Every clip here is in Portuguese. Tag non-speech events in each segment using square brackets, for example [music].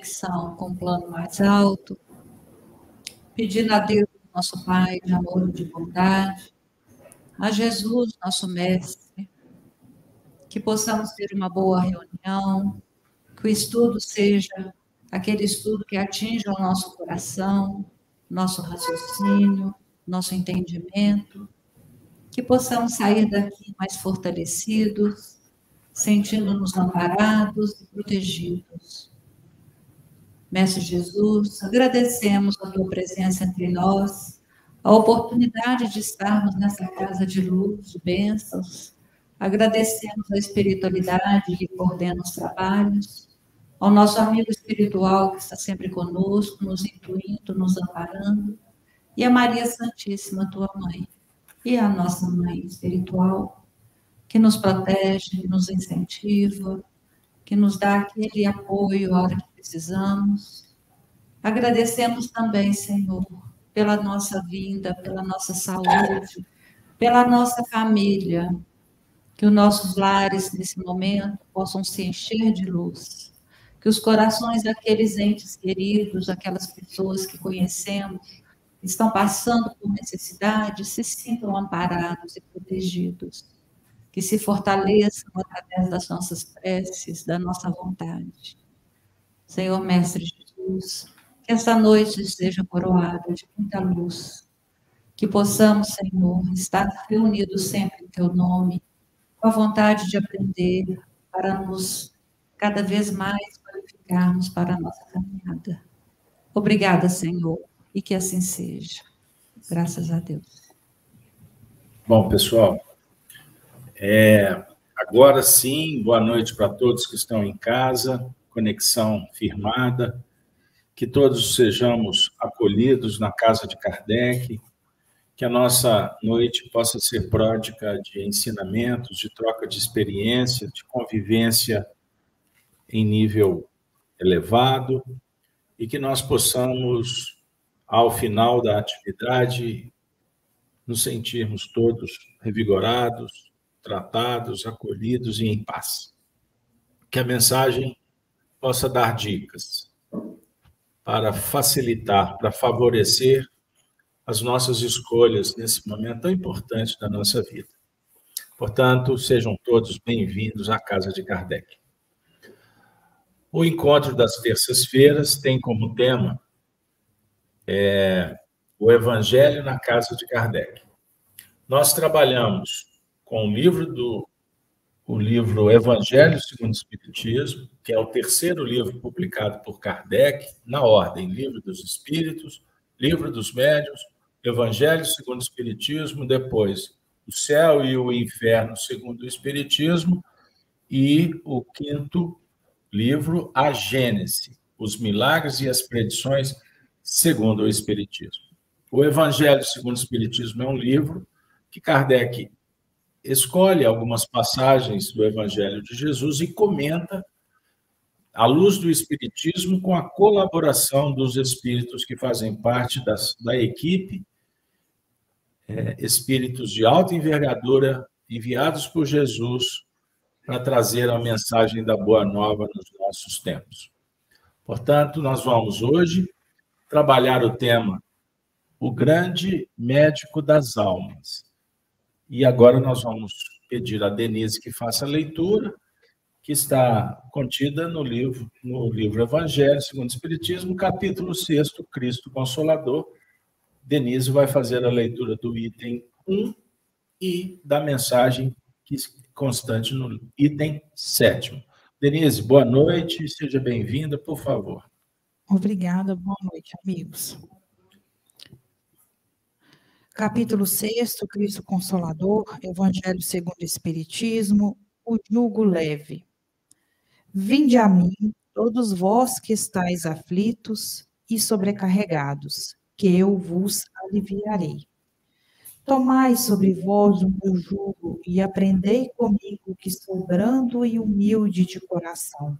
conexão com o plano mais alto, pedindo a Deus, nosso Pai, de amor e de bondade, a Jesus, nosso Mestre, que possamos ter uma boa reunião, que o estudo seja aquele estudo que atinja o nosso coração, nosso raciocínio, nosso entendimento, que possamos sair daqui mais fortalecidos, sentindo-nos amparados e protegidos. Mestre Jesus, agradecemos a tua presença entre nós, a oportunidade de estarmos nessa casa de luz, de bênçãos. Agradecemos a espiritualidade que coordena os trabalhos, ao nosso amigo espiritual que está sempre conosco, nos intuindo, nos amparando, e a Maria Santíssima, tua mãe, e a nossa mãe espiritual, que nos protege, nos incentiva, que nos dá aquele apoio a hora que precisamos. Agradecemos também, Senhor, pela nossa vinda, pela nossa saúde, pela nossa família, que os nossos lares nesse momento possam se encher de luz que os corações daqueles entes queridos, aquelas pessoas que conhecemos, estão passando por necessidade, se sintam amparados e protegidos, que se fortaleçam através das nossas preces, da nossa vontade. Senhor Mestre Jesus, que esta noite seja coroada de muita luz, que possamos, Senhor, estar reunidos sempre em Teu nome, com a vontade de aprender, para nos cada vez mais qualificarmos para a nossa caminhada. Obrigada, Senhor, e que assim seja. Graças a Deus. Bom, pessoal, é, agora sim, boa noite para todos que estão em casa, conexão firmada, que todos sejamos acolhidos na casa de Kardec, que a nossa noite possa ser pródica de ensinamentos, de troca de experiência, de convivência em nível elevado e que nós possamos, ao final da atividade, nos sentirmos todos revigorados, tratados, acolhidos e em paz. Que a mensagem possa dar dicas para facilitar, para favorecer as nossas escolhas nesse momento tão importante da nossa vida. Portanto, sejam todos bem-vindos à Casa de Kardec. O encontro das terças-feiras tem como tema é, o Evangelho na casa de Kardec. Nós trabalhamos com o livro do o livro Evangelho segundo o Espiritismo, que é o terceiro livro publicado por Kardec, na ordem Livro dos Espíritos, Livro dos Médios, Evangelho segundo o Espiritismo, depois o Céu e o Inferno segundo o Espiritismo, e o quinto livro A Gênese, os milagres e as predições segundo o Espiritismo. O Evangelho segundo o Espiritismo é um livro que Kardec escolhe algumas passagens do Evangelho de Jesus e comenta à luz do Espiritismo com a colaboração dos espíritos que fazem parte das, da equipe, é, espíritos de alta envergadura enviados por Jesus para trazer a mensagem da Boa Nova nos nossos tempos. Portanto, nós vamos hoje trabalhar o tema O Grande Médico das Almas. E agora nós vamos pedir a Denise que faça a leitura, que está contida no livro, no livro Evangelho segundo o Espiritismo, capítulo 6, Cristo Consolador. Denise vai fazer a leitura do item 1 e da mensagem que constante no item sétimo. Denise, boa noite, seja bem-vinda, por favor. Obrigada, boa noite, amigos. Capítulo 6, Cristo Consolador, Evangelho segundo o Espiritismo, o jugo leve. Vinde a mim, todos vós que estáis aflitos e sobrecarregados, que eu vos aliviarei. Tomai sobre vós o meu jugo e aprendei comigo, que sou brando e humilde de coração,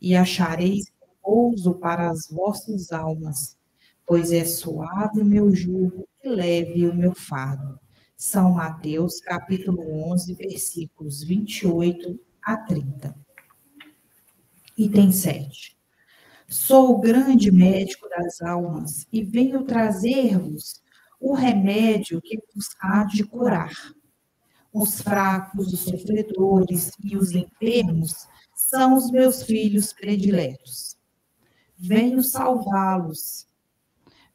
e achareis repouso para as vossas almas, pois é suave o meu jugo e leve o meu fardo. São Mateus, capítulo 11, versículos 28 a 30. Item 7. Sou o grande médico das almas e venho trazer-vos o remédio que vos há de curar. Os fracos, os sofredores e os enfermos são os meus filhos prediletos. Venho salvá-los.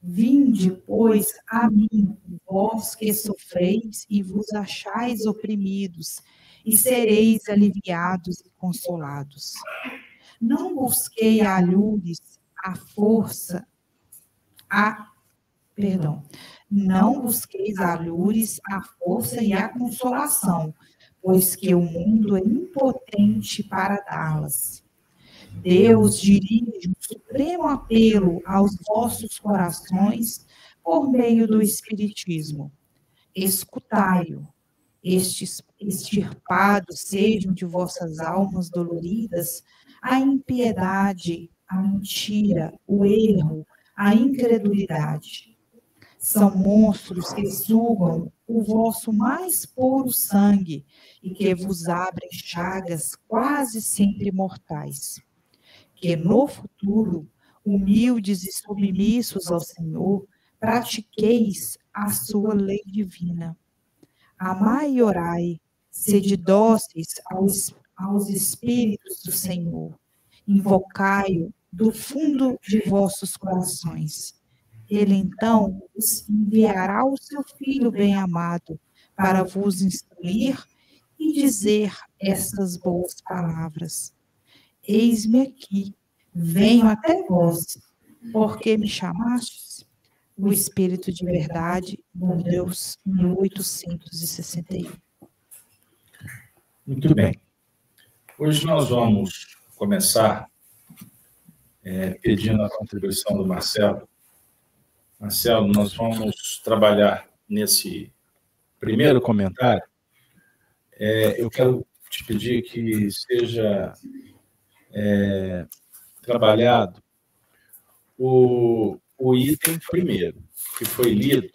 Vinde, pois, a mim, vós que sofreis e vos achais oprimidos, e sereis aliviados e consolados. Não busquei a lures a força, a perdão, não busqueis a lures a força e a consolação, pois que o mundo é impotente para dá-las. Deus dirige um supremo apelo aos vossos corações por meio do Espiritismo. Escutai-o, estes extirpados sejam de vossas almas doloridas a impiedade, a mentira, o erro, a incredulidade. São monstros que sugam o vosso mais puro sangue e que vos abrem chagas quase sempre mortais. Que no futuro, humildes e submissos ao Senhor, pratiqueis a sua lei divina. Amai e orai, sede dóceis aos, aos Espíritos do Senhor. Invocai-o do fundo de vossos corações. Ele então enviará o seu Filho bem-amado para vos instruir e dizer essas boas palavras. Eis-me aqui, venho até vós, porque me chamastes? O Espírito de Verdade, bom Deus, 1861. Muito bem. Hoje nós vamos começar é, pedindo a contribuição do Marcelo. Marcelo, nós vamos trabalhar nesse primeiro comentário. É, eu quero te pedir que seja é, trabalhado o, o item primeiro, que foi lido,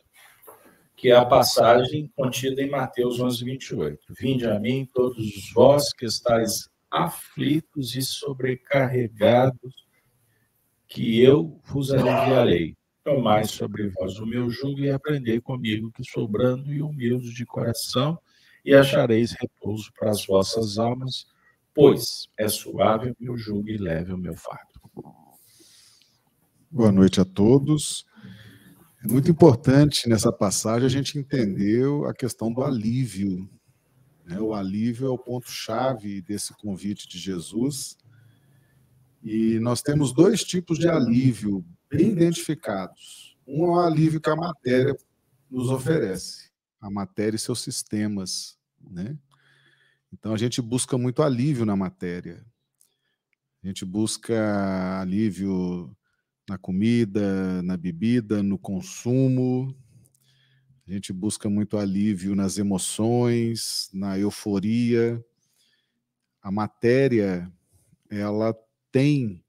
que é a passagem contida em Mateus 11, 28. Vinde a mim, todos vós que estáis aflitos e sobrecarregados, que eu vos aliviarei. Tomai sobre vós o meu jugo e aprendei comigo, que sou brando e humilde de coração, e achareis repouso para as vossas almas, pois é suave o meu jugo e leve o meu fardo. Boa noite a todos. É muito importante nessa passagem a gente entender a questão do alívio. Né? O alívio é o ponto-chave desse convite de Jesus. E nós temos dois tipos de alívio bem identificados. Um é o alívio que a matéria nos oferece, a matéria e seus sistemas. Né? Então a gente busca muito alívio na matéria. A gente busca alívio na comida, na bebida, no consumo. A gente busca muito alívio nas emoções, na euforia. A matéria, ela tem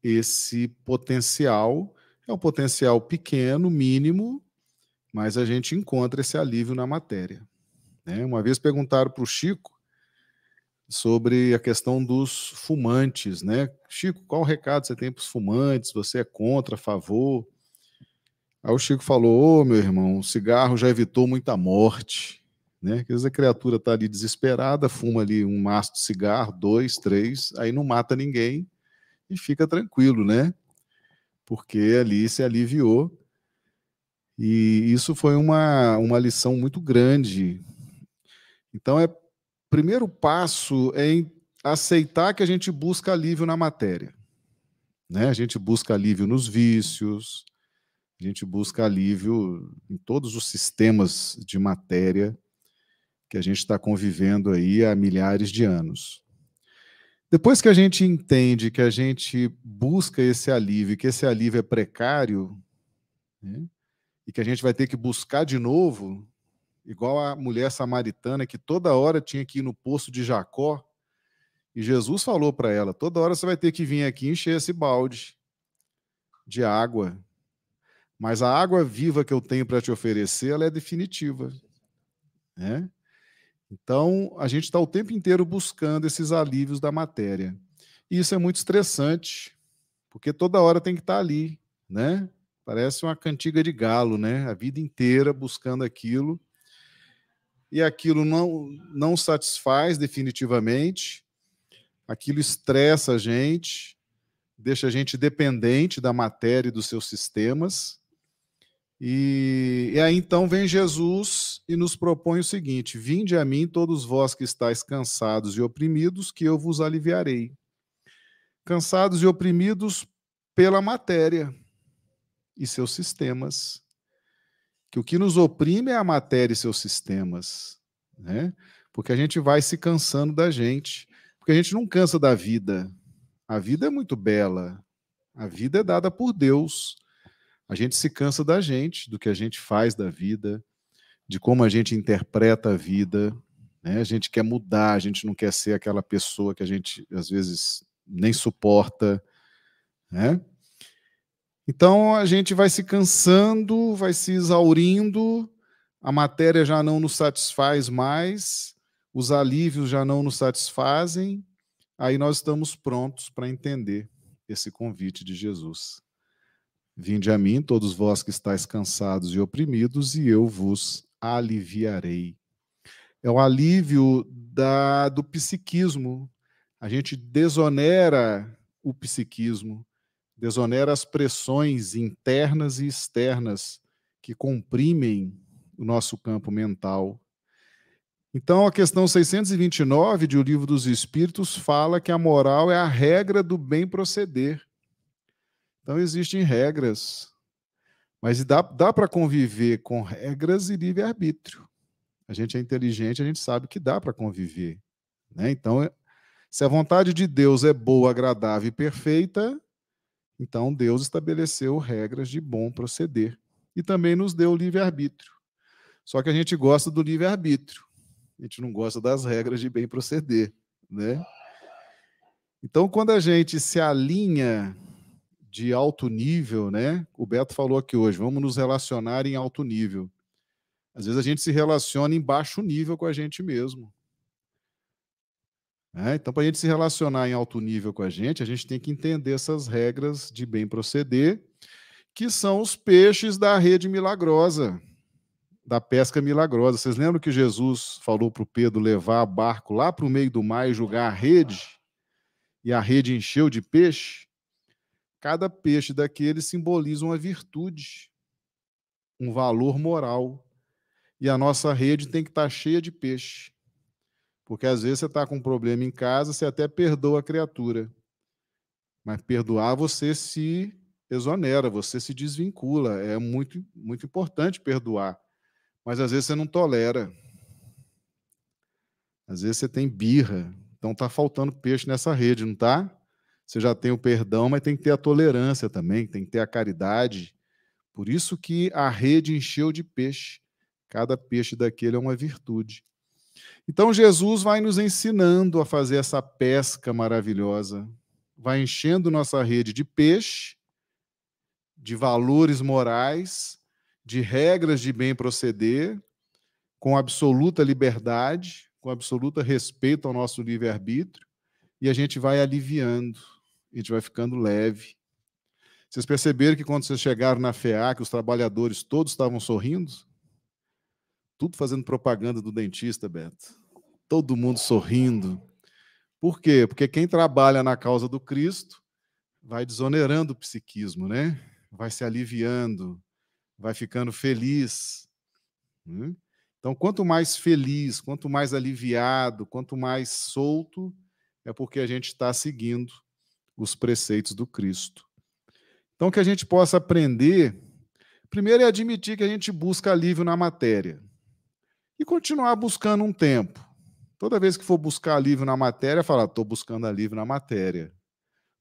esse potencial, é um potencial pequeno, mínimo, mas a gente encontra esse alívio na matéria. Né? Uma vez perguntaram para o Chico sobre a questão dos fumantes, né? Chico, qual recado você tem para os fumantes? Você é contra, a favor? Aí o Chico falou: Ô, oh, meu irmão, o cigarro já evitou muita morte. Né? Às vezes a criatura está ali desesperada, fuma ali um maço de cigarro, dois, três, aí não mata ninguém e fica tranquilo, né? Porque ali se aliviou. E isso foi uma, uma lição muito grande. Então é primeiro passo é em aceitar que a gente busca alívio na matéria. Né? A gente busca alívio nos vícios, a gente busca alívio em todos os sistemas de matéria que a gente está convivendo aí há milhares de anos. Depois que a gente entende que a gente busca esse alívio, que esse alívio é precário, né? e que a gente vai ter que buscar de novo, igual a mulher samaritana que toda hora tinha que ir no poço de Jacó. E Jesus falou para ela: toda hora você vai ter que vir aqui encher esse balde de água. Mas a água viva que eu tenho para te oferecer, ela é definitiva. Né? Então, a gente está o tempo inteiro buscando esses alívios da matéria. E isso é muito estressante, porque toda hora tem que estar ali, né? Parece uma cantiga de galo, né? A vida inteira buscando aquilo e aquilo não não satisfaz definitivamente, aquilo estressa a gente, deixa a gente dependente da matéria e dos seus sistemas. E, e, aí então vem Jesus e nos propõe o seguinte: Vinde a mim, todos vós que estáis cansados e oprimidos, que eu vos aliviarei. Cansados e oprimidos pela matéria e seus sistemas. Que o que nos oprime é a matéria e seus sistemas, né? Porque a gente vai se cansando da gente, porque a gente não cansa da vida. A vida é muito bela. A vida é dada por Deus. A gente se cansa da gente, do que a gente faz da vida, de como a gente interpreta a vida. Né? A gente quer mudar, a gente não quer ser aquela pessoa que a gente, às vezes, nem suporta. Né? Então a gente vai se cansando, vai se exaurindo, a matéria já não nos satisfaz mais, os alívios já não nos satisfazem, aí nós estamos prontos para entender esse convite de Jesus. Vinde a mim, todos vós que estáis cansados e oprimidos, e eu vos aliviarei. É o alívio da, do psiquismo. A gente desonera o psiquismo, desonera as pressões internas e externas que comprimem o nosso campo mental. Então, a questão 629 de O Livro dos Espíritos fala que a moral é a regra do bem proceder. Então, existem regras, mas dá, dá para conviver com regras e livre-arbítrio. A gente é inteligente, a gente sabe que dá para conviver. Né? Então, se a vontade de Deus é boa, agradável e perfeita, então Deus estabeleceu regras de bom proceder. E também nos deu livre-arbítrio. Só que a gente gosta do livre-arbítrio. A gente não gosta das regras de bem proceder. Né? Então, quando a gente se alinha de alto nível, né? O Beto falou aqui hoje, vamos nos relacionar em alto nível. Às vezes a gente se relaciona em baixo nível com a gente mesmo. É, então, para a gente se relacionar em alto nível com a gente, a gente tem que entender essas regras de bem proceder, que são os peixes da rede milagrosa, da pesca milagrosa. Vocês lembram que Jesus falou para o Pedro levar barco lá para o meio do mar e jogar a rede? E a rede encheu de peixe? Cada peixe daquele simboliza uma virtude, um valor moral. E a nossa rede tem que estar tá cheia de peixe. Porque às vezes você está com um problema em casa, você até perdoa a criatura. Mas perdoar você se exonera, você se desvincula. É muito, muito importante perdoar. Mas às vezes você não tolera. Às vezes você tem birra. Então está faltando peixe nessa rede, não está? Você já tem o perdão, mas tem que ter a tolerância também, tem que ter a caridade. Por isso que a rede encheu de peixe. Cada peixe daquele é uma virtude. Então Jesus vai nos ensinando a fazer essa pesca maravilhosa, vai enchendo nossa rede de peixe, de valores morais, de regras de bem proceder, com absoluta liberdade, com absoluta respeito ao nosso livre-arbítrio, e a gente vai aliviando a gente vai ficando leve. Vocês perceberam que quando vocês chegaram na FEA, que os trabalhadores todos estavam sorrindo? Tudo fazendo propaganda do dentista, Beto. Todo mundo sorrindo. Por quê? Porque quem trabalha na causa do Cristo vai desonerando o psiquismo, né? Vai se aliviando, vai ficando feliz. Né? Então, quanto mais feliz, quanto mais aliviado, quanto mais solto, é porque a gente está seguindo os preceitos do Cristo. Então, que a gente possa aprender, primeiro é admitir que a gente busca alívio na matéria e continuar buscando um tempo. Toda vez que for buscar alívio na matéria, falar, estou buscando alívio na matéria,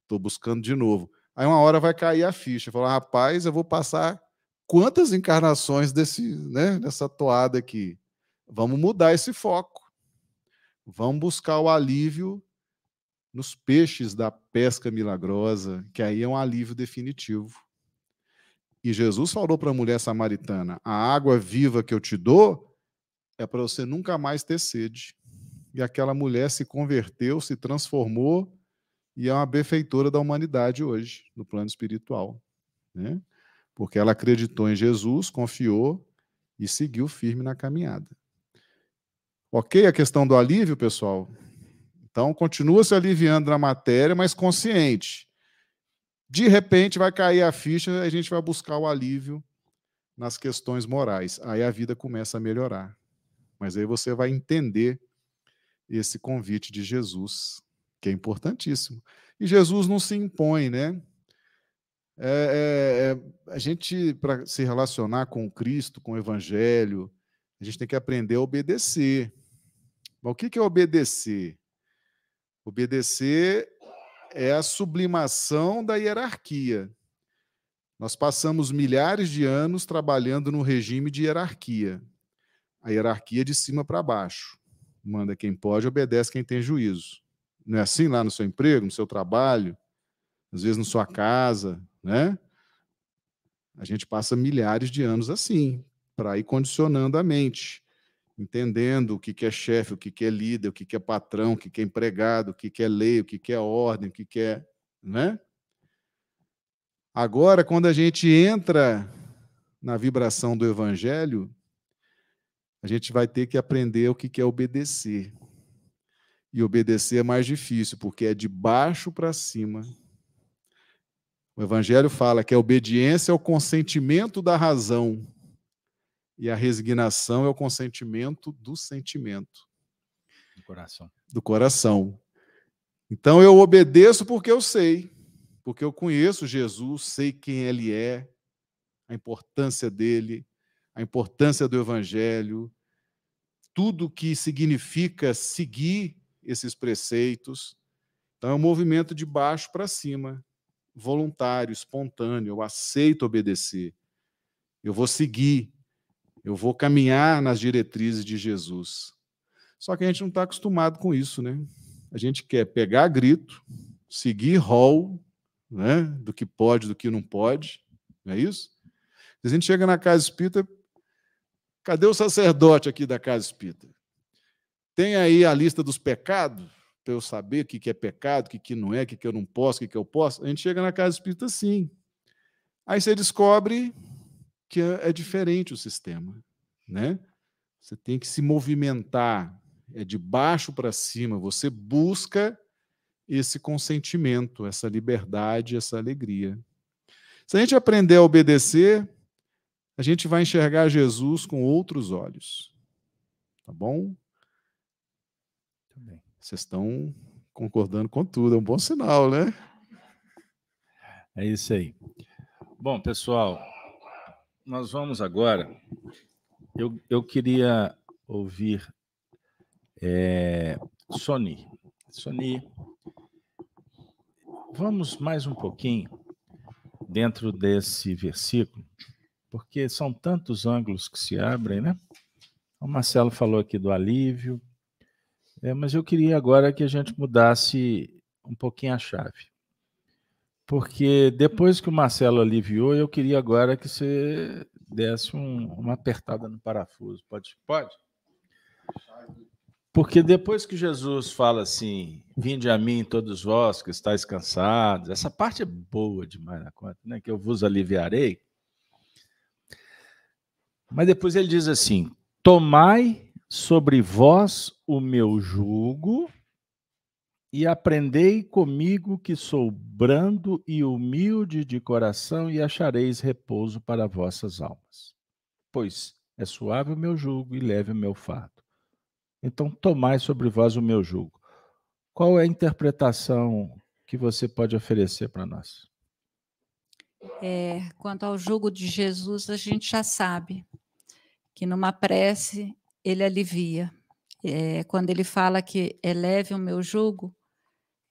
estou buscando de novo. Aí uma hora vai cair a ficha, falar, rapaz, eu vou passar quantas encarnações desse, né, dessa toada aqui? Vamos mudar esse foco. Vamos buscar o alívio nos peixes da pesca milagrosa, que aí é um alívio definitivo. E Jesus falou para a mulher samaritana: a água viva que eu te dou é para você nunca mais ter sede. E aquela mulher se converteu, se transformou e é uma benfeitora da humanidade hoje, no plano espiritual. Né? Porque ela acreditou em Jesus, confiou e seguiu firme na caminhada. Ok a questão do alívio, pessoal? Então, continua se aliviando na matéria, mas consciente. De repente, vai cair a ficha e a gente vai buscar o alívio nas questões morais. Aí a vida começa a melhorar. Mas aí você vai entender esse convite de Jesus, que é importantíssimo. E Jesus não se impõe, né? É, é, é, a gente, para se relacionar com Cristo, com o Evangelho, a gente tem que aprender a obedecer. Mas o que é obedecer? Obedecer é a sublimação da hierarquia. Nós passamos milhares de anos trabalhando no regime de hierarquia. A hierarquia de cima para baixo. Manda quem pode, obedece quem tem juízo. Não é assim lá no seu emprego, no seu trabalho, às vezes na sua casa, né? A gente passa milhares de anos assim, para ir condicionando a mente, entendendo o que é chefe, o que é líder, o que é patrão, o que é empregado, o que é lei, o que é ordem, o que é. Né? Agora, quando a gente entra na vibração do evangelho, a gente vai ter que aprender o que é obedecer. E obedecer é mais difícil, porque é de baixo para cima. O Evangelho fala que a obediência é o consentimento da razão e a resignação é o consentimento do sentimento. Do coração. Do coração. Então eu obedeço porque eu sei, porque eu conheço Jesus, sei quem ele é, a importância dele, a importância do Evangelho, tudo que significa seguir esses preceitos. Então, é um movimento de baixo para cima, voluntário, espontâneo. Eu aceito obedecer. Eu vou seguir. Eu vou caminhar nas diretrizes de Jesus. Só que a gente não está acostumado com isso, né? A gente quer pegar grito, seguir rol, né? Do que pode, do que não pode. Não é isso? A gente chega na casa espírita, Cadê o sacerdote aqui da casa espírita? Tem aí a lista dos pecados, para eu saber o que é pecado, o que não é, o que eu não posso, o que eu posso. A gente chega na casa espírita sim. Aí você descobre que é, é diferente o sistema. Né? Você tem que se movimentar, é de baixo para cima. Você busca esse consentimento, essa liberdade, essa alegria. Se a gente aprender a obedecer, a gente vai enxergar Jesus com outros olhos. Tá bom? Vocês estão concordando com tudo, é um bom sinal, né? É isso aí. Bom, pessoal, nós vamos agora. Eu, eu queria ouvir é, Sony. Sony, vamos mais um pouquinho dentro desse versículo porque são tantos ângulos que se abrem, né? O Marcelo falou aqui do alívio, é, mas eu queria agora que a gente mudasse um pouquinho a chave. Porque depois que o Marcelo aliviou, eu queria agora que você desse um, uma apertada no parafuso. Pode? Pode? Porque depois que Jesus fala assim, vinde a mim todos vós que estáis cansados, essa parte é boa demais na conta, né? Que eu vos aliviarei. Mas depois ele diz assim: Tomai sobre vós o meu jugo e aprendei comigo que sou brando e humilde de coração e achareis repouso para vossas almas. Pois é suave o meu jugo e leve o meu fardo. Então tomai sobre vós o meu jugo. Qual é a interpretação que você pode oferecer para nós? É, quanto ao jugo de Jesus, a gente já sabe que numa prece ele alivia. É, quando ele fala que eleve o meu jugo,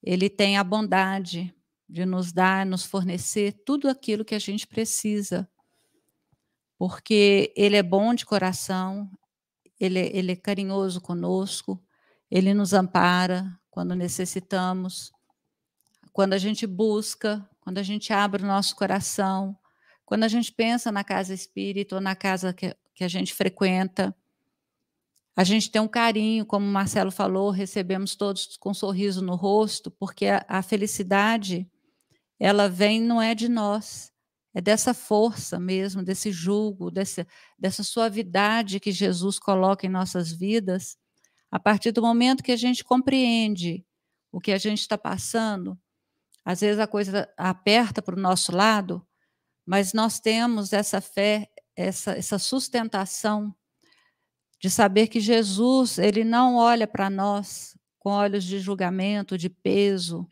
ele tem a bondade de nos dar, nos fornecer tudo aquilo que a gente precisa, porque ele é bom de coração, ele, ele é carinhoso conosco, ele nos ampara quando necessitamos, quando a gente busca, quando a gente abre o nosso coração, quando a gente pensa na casa espírita ou na casa que, que a gente frequenta, A gente tem um carinho, como o Marcelo falou, recebemos todos com um sorriso no rosto, porque a, a felicidade, ela vem, não é de nós, é dessa força mesmo, desse julgo, desse, dessa suavidade que Jesus coloca em nossas vidas, a partir do momento que a gente compreende o que a gente está passando, às vezes a coisa aperta para o nosso lado, mas nós temos essa fé, essa, essa sustentação de saber que Jesus, ele não olha para nós com olhos de julgamento, de peso,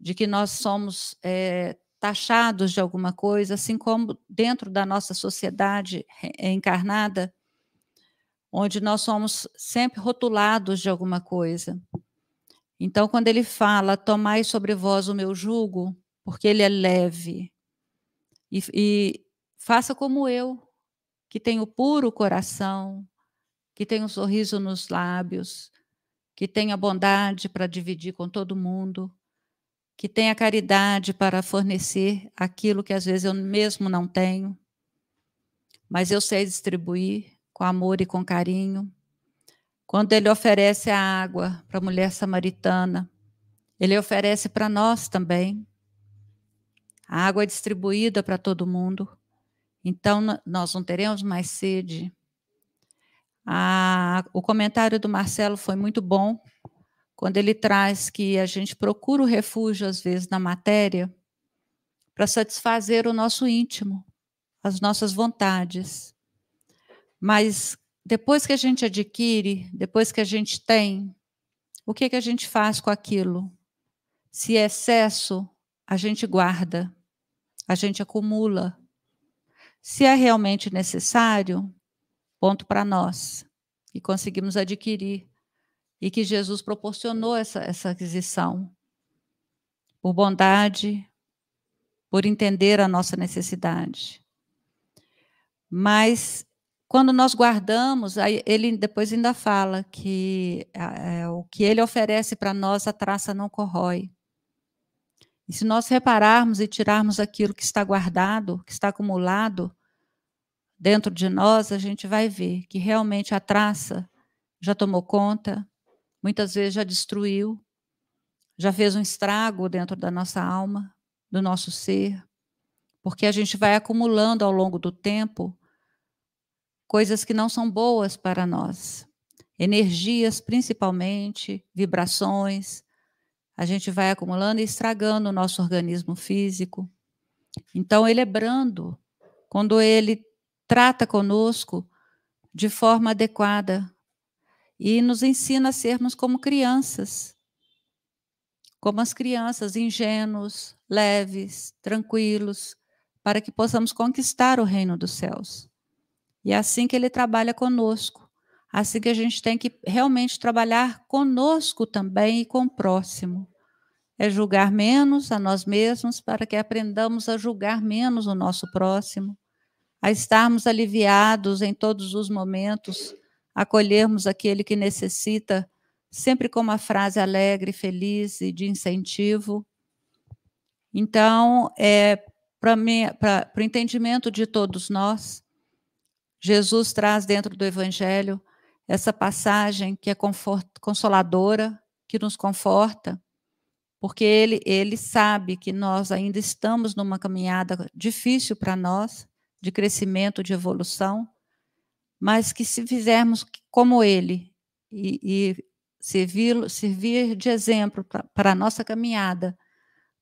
de que nós somos é, taxados de alguma coisa, assim como dentro da nossa sociedade encarnada, onde nós somos sempre rotulados de alguma coisa. Então, quando ele fala, tomai sobre vós o meu jugo, porque ele é leve, e, e faça como eu, que tenho puro coração, que tenho um sorriso nos lábios, que tenha bondade para dividir com todo mundo, que tenha caridade para fornecer aquilo que às vezes eu mesmo não tenho, mas eu sei distribuir com amor e com carinho. Quando ele oferece a água para a mulher samaritana, ele oferece para nós também. A água é distribuída para todo mundo. Então, nós não teremos mais sede. Ah, o comentário do Marcelo foi muito bom, quando ele traz que a gente procura o refúgio, às vezes, na matéria, para satisfazer o nosso íntimo, as nossas vontades. Mas depois que a gente adquire, depois que a gente tem, o que, que a gente faz com aquilo? Se é excesso, a gente guarda, a gente acumula. Se é realmente necessário, ponto para nós, e conseguimos adquirir, e que Jesus proporcionou essa, essa aquisição, por bondade, por entender a nossa necessidade. Mas quando nós guardamos, ele depois ainda fala que é, o que ele oferece para nós, a traça não corrói. E se nós repararmos e tirarmos aquilo que está guardado, que está acumulado dentro de nós, a gente vai ver que realmente a traça já tomou conta, muitas vezes já destruiu, já fez um estrago dentro da nossa alma, do nosso ser, porque a gente vai acumulando ao longo do tempo coisas que não são boas para nós, energias principalmente, vibrações, a gente vai acumulando e estragando o nosso organismo físico. Então, ele é brando quando ele trata conosco de forma adequada e nos ensina a sermos como crianças, como as crianças, ingênuos, leves, tranquilos, para que possamos conquistar o reino dos céus. E é assim que ele trabalha conosco Assim que a gente tem que realmente trabalhar conosco também e com o próximo. É julgar menos a nós mesmos para que aprendamos a julgar menos o nosso próximo, a estarmos aliviados em todos os momentos, acolhermos aquele que necessita, sempre com uma frase alegre, feliz e de incentivo. Então, é, para o entendimento de todos nós, Jesus traz dentro do Evangelho essa passagem que é consoladora, que nos conforta, porque ele, ele sabe que nós ainda estamos numa caminhada difícil para nós, de crescimento, de evolução, mas que se fizermos como ele e, e servir, servir de exemplo para a nossa caminhada,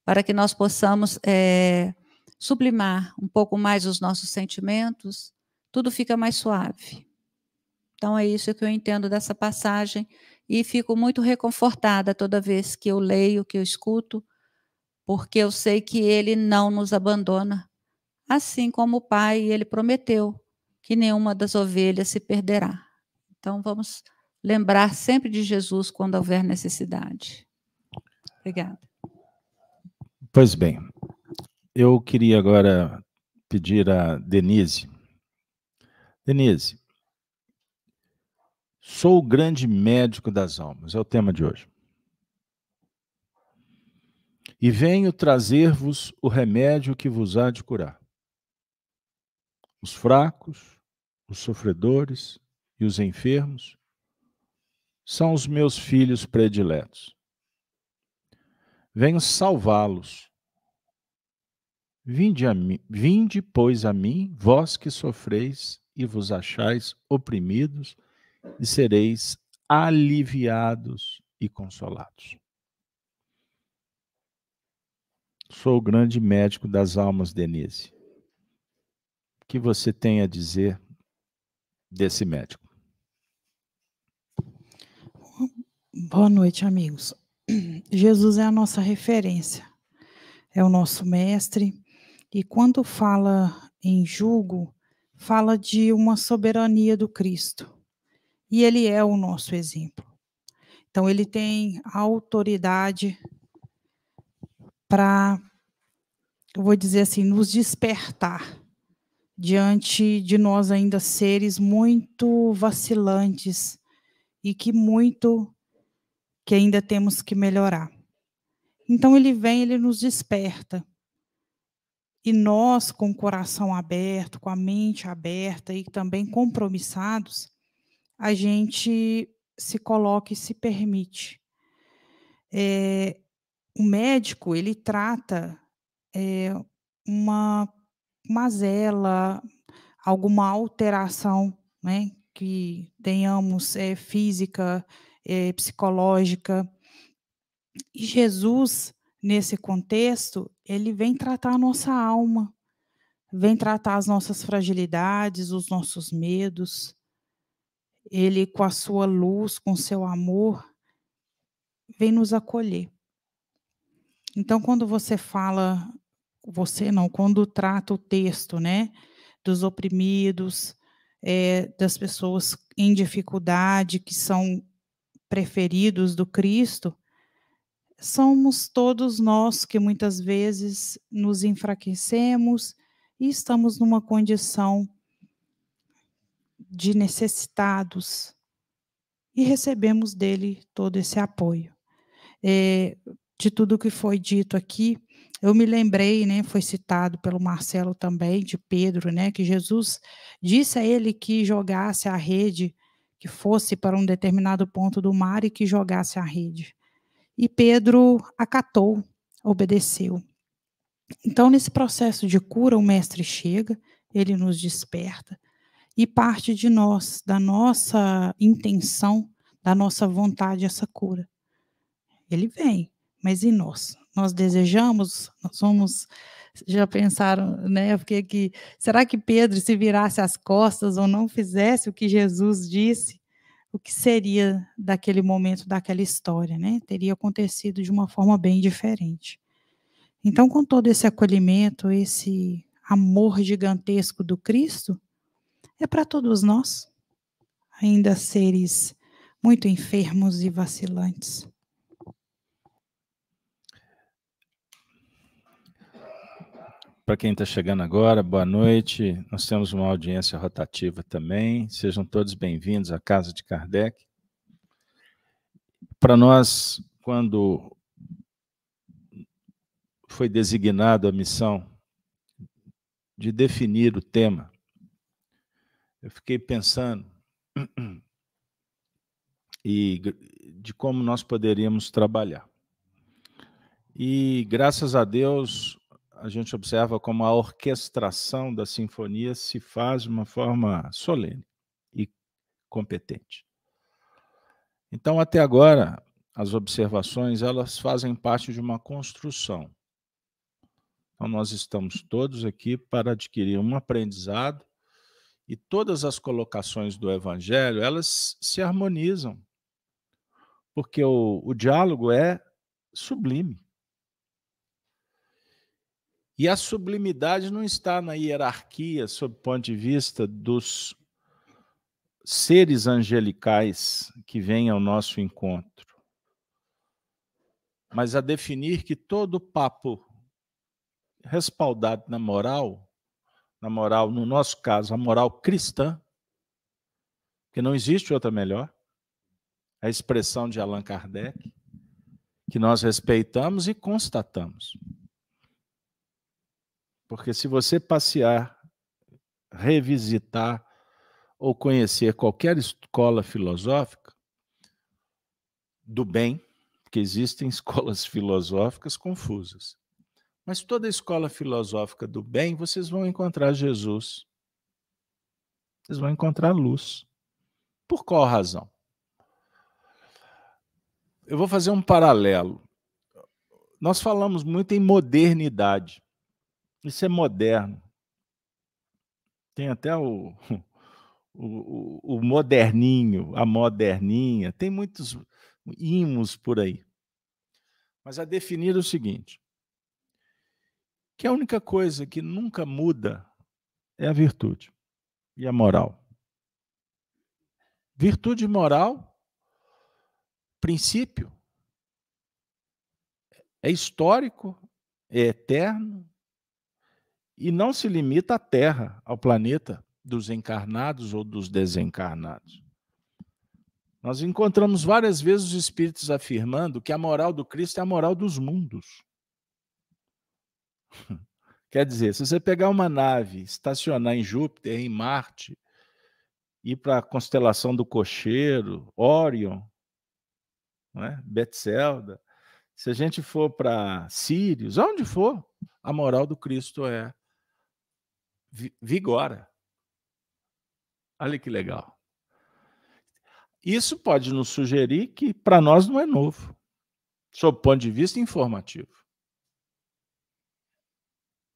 para que nós possamos é, sublimar um pouco mais os nossos sentimentos, tudo fica mais suave. Então, é isso que eu entendo dessa passagem e fico muito reconfortada toda vez que eu leio, que eu escuto, porque eu sei que ele não nos abandona, assim como o Pai, ele prometeu que nenhuma das ovelhas se perderá. Então, vamos lembrar sempre de Jesus quando houver necessidade. Obrigada. Pois bem, eu queria agora pedir a Denise. Denise, Sou o grande médico das almas, é o tema de hoje. E venho trazer-vos o remédio que vos há de curar. Os fracos, os sofredores e os enfermos são os meus filhos prediletos. Venho salvá-los. Vinde, a mim, vinde, pois, a mim, vós que sofreis e vos achais oprimidos, e sereis aliviados e consolados. Sou o grande médico das almas, Denise. O que você tem a dizer desse médico? Boa noite, amigos. Jesus é a nossa referência, é o nosso mestre, e quando fala em julgo, fala de uma soberania do Cristo. E ele é o nosso exemplo. Então, ele tem autoridade para, eu vou dizer assim, nos despertar diante de nós ainda seres muito vacilantes e que muito que ainda temos que melhorar. Então ele vem, ele nos desperta. E nós, com o coração aberto, com a mente aberta e também compromissados, a gente se coloca e se permite. É, o médico, ele trata é, uma mazela, alguma alteração, né, que tenhamos é, física, é, psicológica. E Jesus, nesse contexto, ele vem tratar a nossa alma, vem tratar as nossas fragilidades, os nossos medos. Ele, com a sua luz, com seu amor, vem nos acolher. Então, quando você fala você não, quando trata o texto, né, dos oprimidos, é, das pessoas em dificuldade, que são preferidos do Cristo, somos todos nós que muitas vezes nos enfraquecemos e estamos numa condição de necessitados e recebemos dele todo esse apoio. É, de tudo que foi dito aqui, eu me lembrei, né, foi citado pelo Marcelo também, de Pedro, né, que Jesus disse a ele que jogasse a rede, que fosse para um determinado ponto do mar e que jogasse a rede. E Pedro acatou, obedeceu. Então, nesse processo de cura, o Mestre chega, ele nos desperta e parte de nós, da nossa intenção, da nossa vontade, essa cura. Ele vem, mas e nós? nós desejamos, nós somos, já pensaram, né? Porque que será que Pedro se virasse as costas ou não fizesse o que Jesus disse, o que seria daquele momento, daquela história, né? Teria acontecido de uma forma bem diferente. Então, com todo esse acolhimento, esse amor gigantesco do Cristo, é para todos nós, ainda seres muito enfermos e vacilantes. Para quem está chegando agora, boa noite. Nós temos uma audiência rotativa também. Sejam todos bem-vindos à Casa de Kardec. Para nós, quando foi designada a missão de definir o tema, eu fiquei pensando [clears throat] e de como nós poderíamos trabalhar. E graças a Deus, a gente observa como a orquestração da sinfonia se faz de uma forma solene e competente. Então, até agora, as observações elas fazem parte de uma construção. Então, nós estamos todos aqui para adquirir um aprendizado e todas as colocações do Evangelho elas se harmonizam, porque o, o diálogo é sublime. E a sublimidade não está na hierarquia, sob o ponto de vista dos seres angelicais que vêm ao nosso encontro, mas a definir que todo papo respaldado na moral, na moral, no nosso caso, a moral cristã, que não existe outra melhor, a expressão de Allan Kardec, que nós respeitamos e constatamos. Porque se você passear, revisitar ou conhecer qualquer escola filosófica do bem, porque existem [laughs] escolas filosóficas confusas. Mas toda escola filosófica do bem, vocês vão encontrar Jesus. Vocês vão encontrar luz. Por qual razão? Eu vou fazer um paralelo. Nós falamos muito em modernidade. Isso é moderno. Tem até [laughs] o, o, o moderninho, a moderninha, tem muitos imos por aí. Mas a definir o seguinte: que a única coisa que nunca muda é a virtude e a moral. Virtude e moral, princípio, é histórico, é eterno e não se limita à Terra, ao planeta dos encarnados ou dos desencarnados. Nós encontramos várias vezes os espíritos afirmando que a moral do Cristo é a moral dos mundos. [laughs] Quer dizer, se você pegar uma nave, estacionar em Júpiter, em Marte, ir para a constelação do Cocheiro, Orion, né? Se a gente for para Sírios, aonde for, a moral do Cristo é vigora. Olha que legal. Isso pode nos sugerir que para nós não é novo, sob o ponto de vista informativo.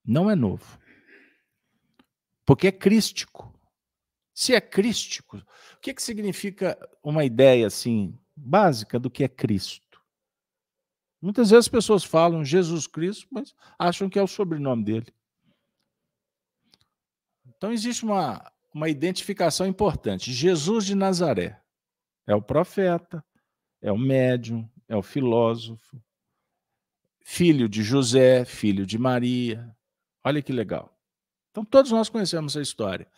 Não é novo. Porque é crístico. Se é crístico, o que, que significa uma ideia assim básica do que é Cristo? Muitas vezes as pessoas falam Jesus Cristo, mas acham que é o sobrenome dele. Então existe uma, uma identificação importante. Jesus de Nazaré é o profeta, é o médium, é o filósofo, filho de José, filho de Maria, Olha que legal. Então, todos nós conhecemos essa história.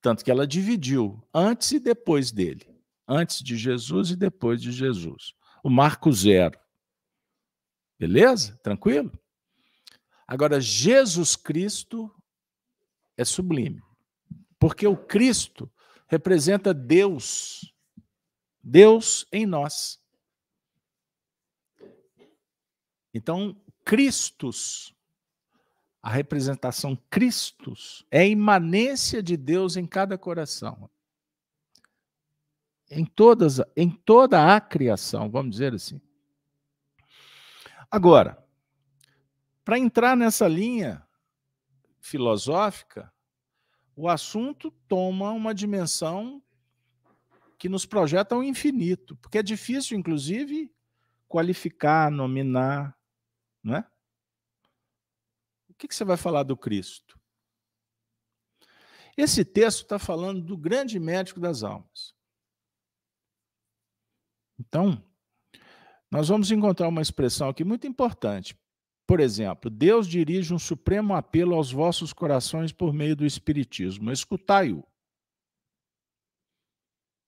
Tanto que ela dividiu antes e depois dele. Antes de Jesus e depois de Jesus. O marco zero. Beleza? Tranquilo? Agora, Jesus Cristo é sublime. Porque o Cristo representa Deus. Deus em nós. Então, Cristos a representação Cristos é a imanência de Deus em cada coração. Em, todas, em toda a criação, vamos dizer assim. Agora, para entrar nessa linha filosófica, o assunto toma uma dimensão que nos projeta ao infinito, porque é difícil, inclusive, qualificar, nominar, não é? que, que você vai falar do Cristo? Esse texto está falando do grande médico das almas. Então, nós vamos encontrar uma expressão aqui muito importante. Por exemplo, Deus dirige um supremo apelo aos vossos corações por meio do Espiritismo. Escutai-o.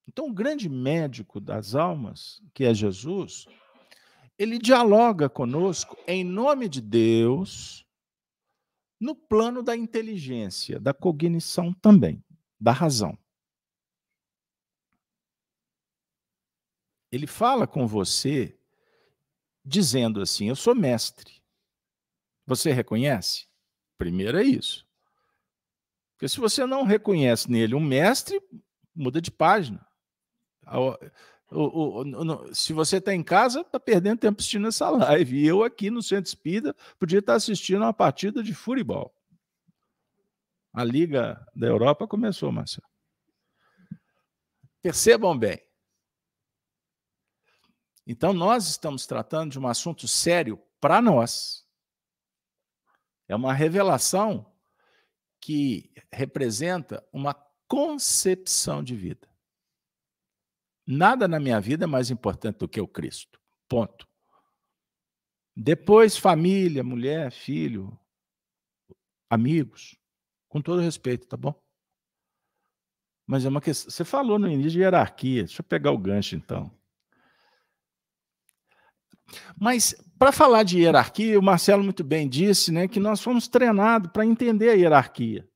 Então, o grande médico das almas, que é Jesus, ele dialoga conosco em nome de Deus, no plano da inteligência, da cognição também, da razão. Ele fala com você dizendo assim: Eu sou mestre. Você reconhece? Primeiro é isso. Porque se você não reconhece nele um mestre, muda de página. O, o, o, se você está em casa, está perdendo tempo assistindo essa live. E eu aqui no Centro Espírita podia estar tá assistindo uma partida de futebol. A Liga da Europa começou, Marcelo. Percebam bem. Então, nós estamos tratando de um assunto sério para nós. É uma revelação que representa uma concepção de vida. Nada na minha vida é mais importante do que o Cristo. Ponto. Depois, família, mulher, filho, amigos, com todo respeito, tá bom? Mas é uma questão. Você falou no início de hierarquia. Deixa eu pegar o gancho, então. Mas, para falar de hierarquia, o Marcelo muito bem disse né, que nós fomos treinados para entender a hierarquia.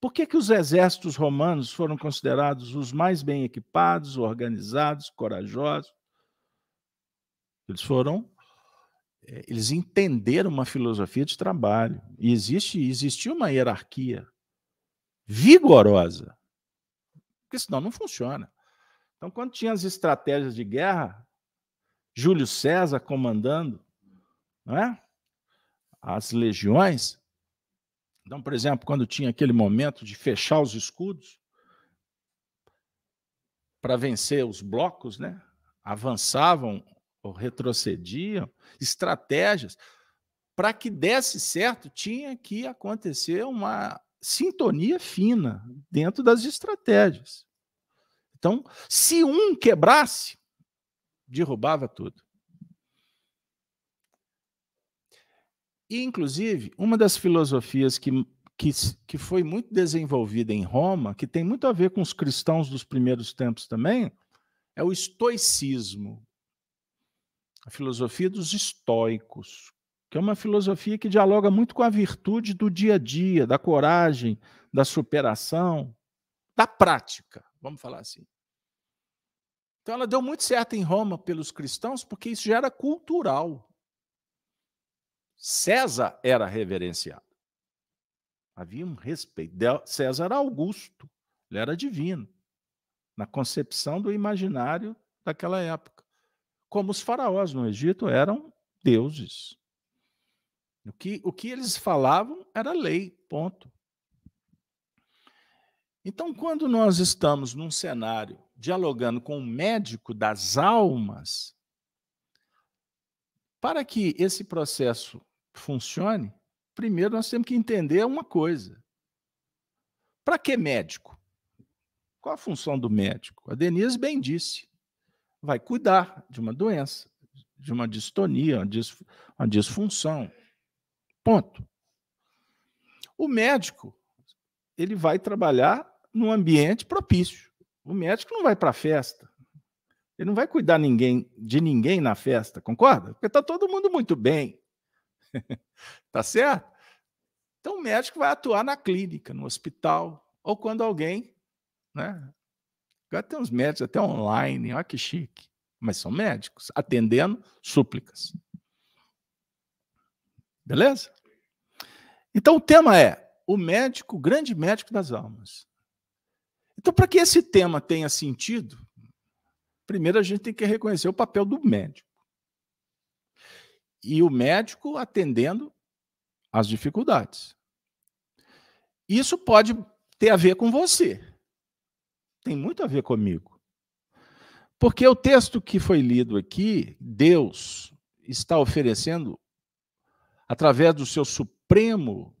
Por que, que os exércitos romanos foram considerados os mais bem equipados, organizados, corajosos? Eles foram. Eh, eles entenderam uma filosofia de trabalho. E existe, existia uma hierarquia vigorosa. Porque senão não funciona. Então, quando tinha as estratégias de guerra, Júlio César comandando não é? as legiões. Então, por exemplo, quando tinha aquele momento de fechar os escudos para vencer os blocos, né? avançavam ou retrocediam, estratégias. Para que desse certo, tinha que acontecer uma sintonia fina dentro das estratégias. Então, se um quebrasse, derrubava tudo. E, inclusive, uma das filosofias que, que, que foi muito desenvolvida em Roma, que tem muito a ver com os cristãos dos primeiros tempos também, é o estoicismo. A filosofia dos estoicos, que é uma filosofia que dialoga muito com a virtude do dia a dia, da coragem, da superação, da prática, vamos falar assim. Então ela deu muito certo em Roma pelos cristãos, porque isso já era cultural. César era reverenciado. Havia um respeito. César era Augusto, ele era divino, na concepção do imaginário daquela época. Como os faraós no Egito eram deuses. O que, o que eles falavam era lei, ponto. Então, quando nós estamos num cenário dialogando com o médico das almas, para que esse processo funcione, primeiro nós temos que entender uma coisa. Para que médico? Qual a função do médico? A Denise bem disse. Vai cuidar de uma doença, de uma distonia, uma disfunção. Ponto. O médico, ele vai trabalhar num ambiente propício. O médico não vai para a festa. Ele não vai cuidar ninguém, de ninguém na festa, concorda? Porque está todo mundo muito bem. [laughs] tá certo? Então o médico vai atuar na clínica, no hospital, ou quando alguém, né? Agora tem uns médicos até online, olha que chique. Mas são médicos, atendendo súplicas. Beleza? Então o tema é o médico, o grande médico das almas. Então, para que esse tema tenha sentido, primeiro a gente tem que reconhecer o papel do médico. E o médico atendendo às dificuldades. Isso pode ter a ver com você. Tem muito a ver comigo. Porque o texto que foi lido aqui, Deus está oferecendo, através do seu supremo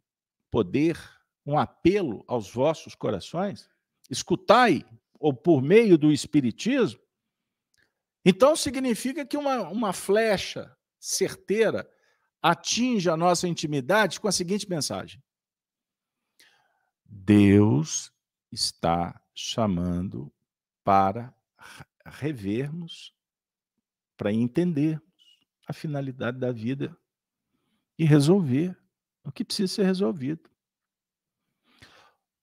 poder, um apelo aos vossos corações escutai, ou por meio do Espiritismo, então significa que uma, uma flecha certeira atinge a nossa intimidade com a seguinte mensagem: Deus está chamando para revermos, para entendermos a finalidade da vida e resolver o que precisa ser resolvido.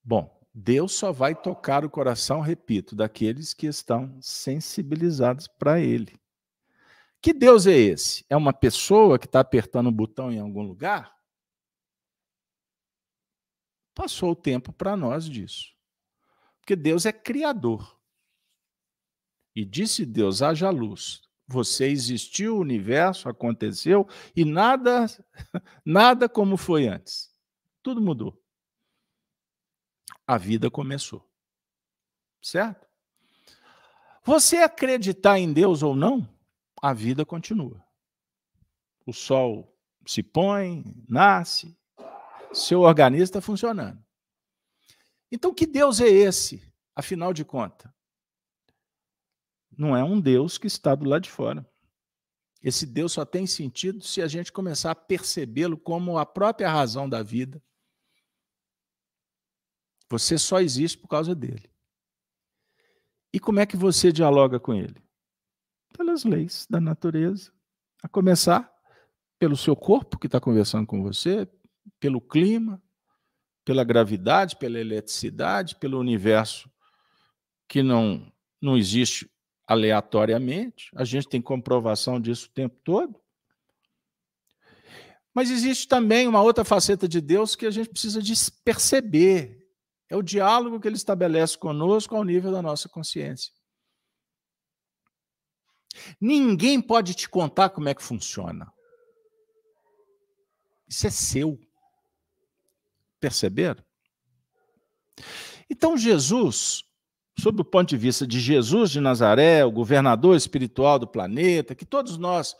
Bom, Deus só vai tocar o coração, repito, daqueles que estão sensibilizados para Ele. Que Deus é esse? É uma pessoa que está apertando o botão em algum lugar? Passou o tempo para nós disso. Porque Deus é criador. E disse Deus: haja luz. Você existiu, o universo aconteceu e nada, [laughs] nada como foi antes. Tudo mudou a vida começou. Certo? Você acreditar em Deus ou não, a vida continua. O sol se põe, nasce, seu organismo está funcionando. Então, que Deus é esse, afinal de contas? Não é um Deus que está do lado de fora. Esse Deus só tem sentido se a gente começar a percebê-lo como a própria razão da vida você só existe por causa dele. E como é que você dialoga com ele? Pelas leis da natureza. A começar pelo seu corpo que está conversando com você, pelo clima, pela gravidade, pela eletricidade, pelo universo que não, não existe aleatoriamente. A gente tem comprovação disso o tempo todo. Mas existe também uma outra faceta de Deus que a gente precisa de perceber. É o diálogo que ele estabelece conosco ao nível da nossa consciência. Ninguém pode te contar como é que funciona. Isso é seu. Perceberam? Então, Jesus, sob o ponto de vista de Jesus de Nazaré, o governador espiritual do planeta, que todos nós,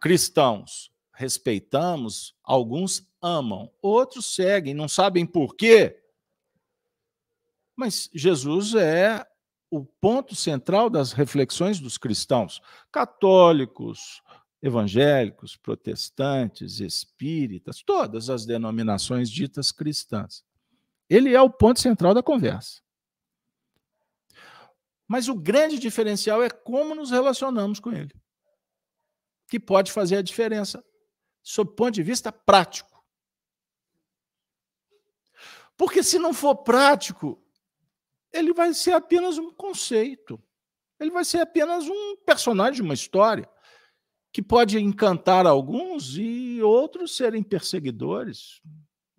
cristãos, respeitamos, alguns amam, outros seguem, não sabem por quê. Mas Jesus é o ponto central das reflexões dos cristãos, católicos, evangélicos, protestantes, espíritas, todas as denominações ditas cristãs. Ele é o ponto central da conversa. Mas o grande diferencial é como nos relacionamos com ele, que pode fazer a diferença sob o ponto de vista prático. Porque se não for prático, ele vai ser apenas um conceito. Ele vai ser apenas um personagem de uma história que pode encantar alguns e outros serem perseguidores,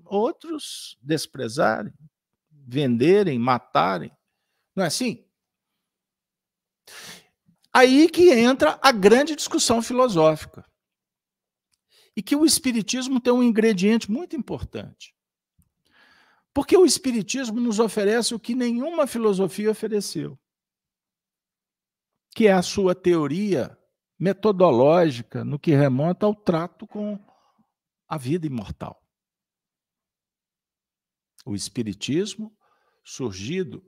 outros desprezarem, venderem, matarem. Não é assim? Aí que entra a grande discussão filosófica. E que o Espiritismo tem um ingrediente muito importante. Porque o Espiritismo nos oferece o que nenhuma filosofia ofereceu, que é a sua teoria metodológica no que remonta ao trato com a vida imortal. O Espiritismo, surgido,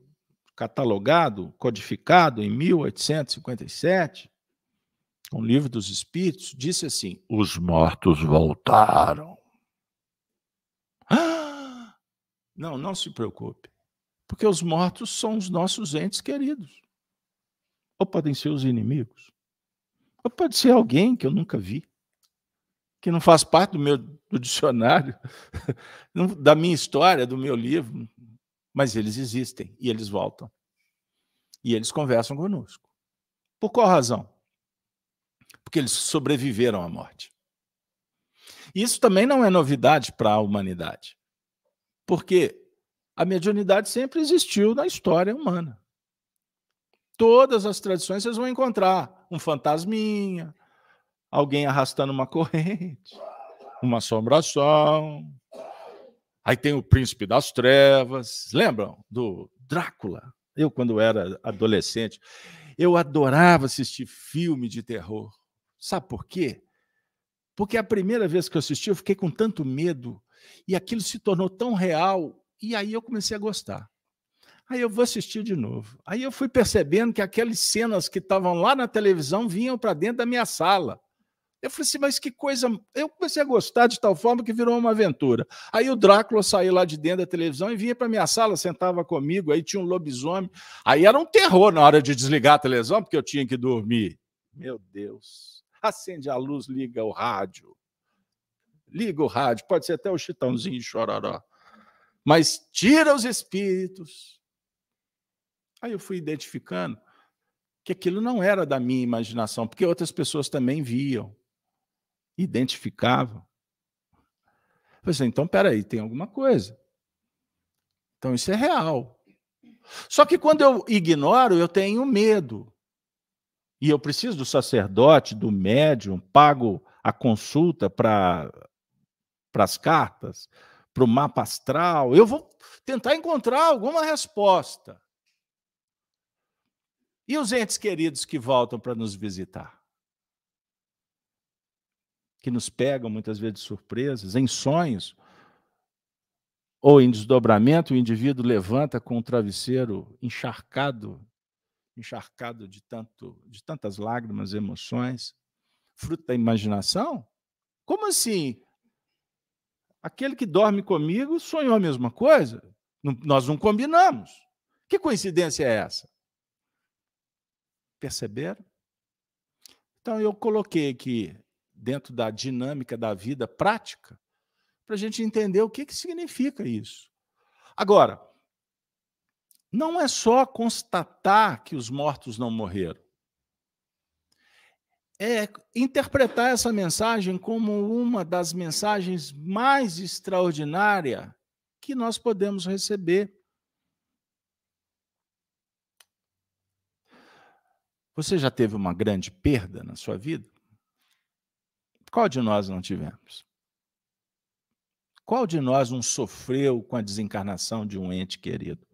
catalogado, codificado em 1857, o livro dos Espíritos, disse assim: os mortos voltaram. Não, não se preocupe, porque os mortos são os nossos entes queridos. Ou podem ser os inimigos. Ou pode ser alguém que eu nunca vi, que não faz parte do meu do dicionário, [laughs] da minha história, do meu livro, mas eles existem e eles voltam. E eles conversam conosco. Por qual razão? Porque eles sobreviveram à morte. Isso também não é novidade para a humanidade. Porque a mediunidade sempre existiu na história humana. Todas as tradições vocês vão encontrar um fantasminha, alguém arrastando uma [laughs] corrente, uma assombração. Aí tem o príncipe das trevas. Lembram do Drácula? Eu, quando era adolescente, eu adorava assistir filme de terror. Sabe por quê? Porque a primeira vez que eu assisti, eu fiquei com tanto medo e aquilo se tornou tão real, e aí eu comecei a gostar. Aí eu vou assistir de novo. Aí eu fui percebendo que aquelas cenas que estavam lá na televisão vinham para dentro da minha sala. Eu falei assim, mas que coisa. Eu comecei a gostar de tal forma que virou uma aventura. Aí o Drácula saiu lá de dentro da televisão e vinha para minha sala, sentava comigo, aí tinha um lobisomem. Aí era um terror na hora de desligar a televisão, porque eu tinha que dormir. Meu Deus. Acende a luz, liga o rádio liga o rádio, pode ser até o chitãozinho chororó. Mas tira os espíritos. Aí eu fui identificando que aquilo não era da minha imaginação, porque outras pessoas também viam, identificavam. Eu pensei, assim, então, peraí, tem alguma coisa. Então, isso é real. Só que quando eu ignoro, eu tenho medo. E eu preciso do sacerdote, do médium, pago a consulta para para as cartas, para o mapa astral. Eu vou tentar encontrar alguma resposta. E os entes queridos que voltam para nos visitar? Que nos pegam muitas vezes de surpresas, em sonhos, ou em desdobramento, o indivíduo levanta com o travesseiro encharcado, encharcado de, tanto, de tantas lágrimas, emoções, fruto da imaginação? Como assim? Aquele que dorme comigo sonhou a mesma coisa. Nós não combinamos. Que coincidência é essa? Perceberam? Então eu coloquei aqui, dentro da dinâmica da vida prática, para a gente entender o que, que significa isso. Agora, não é só constatar que os mortos não morreram. É interpretar essa mensagem como uma das mensagens mais extraordinárias que nós podemos receber. Você já teve uma grande perda na sua vida? Qual de nós não tivemos? Qual de nós não sofreu com a desencarnação de um ente querido?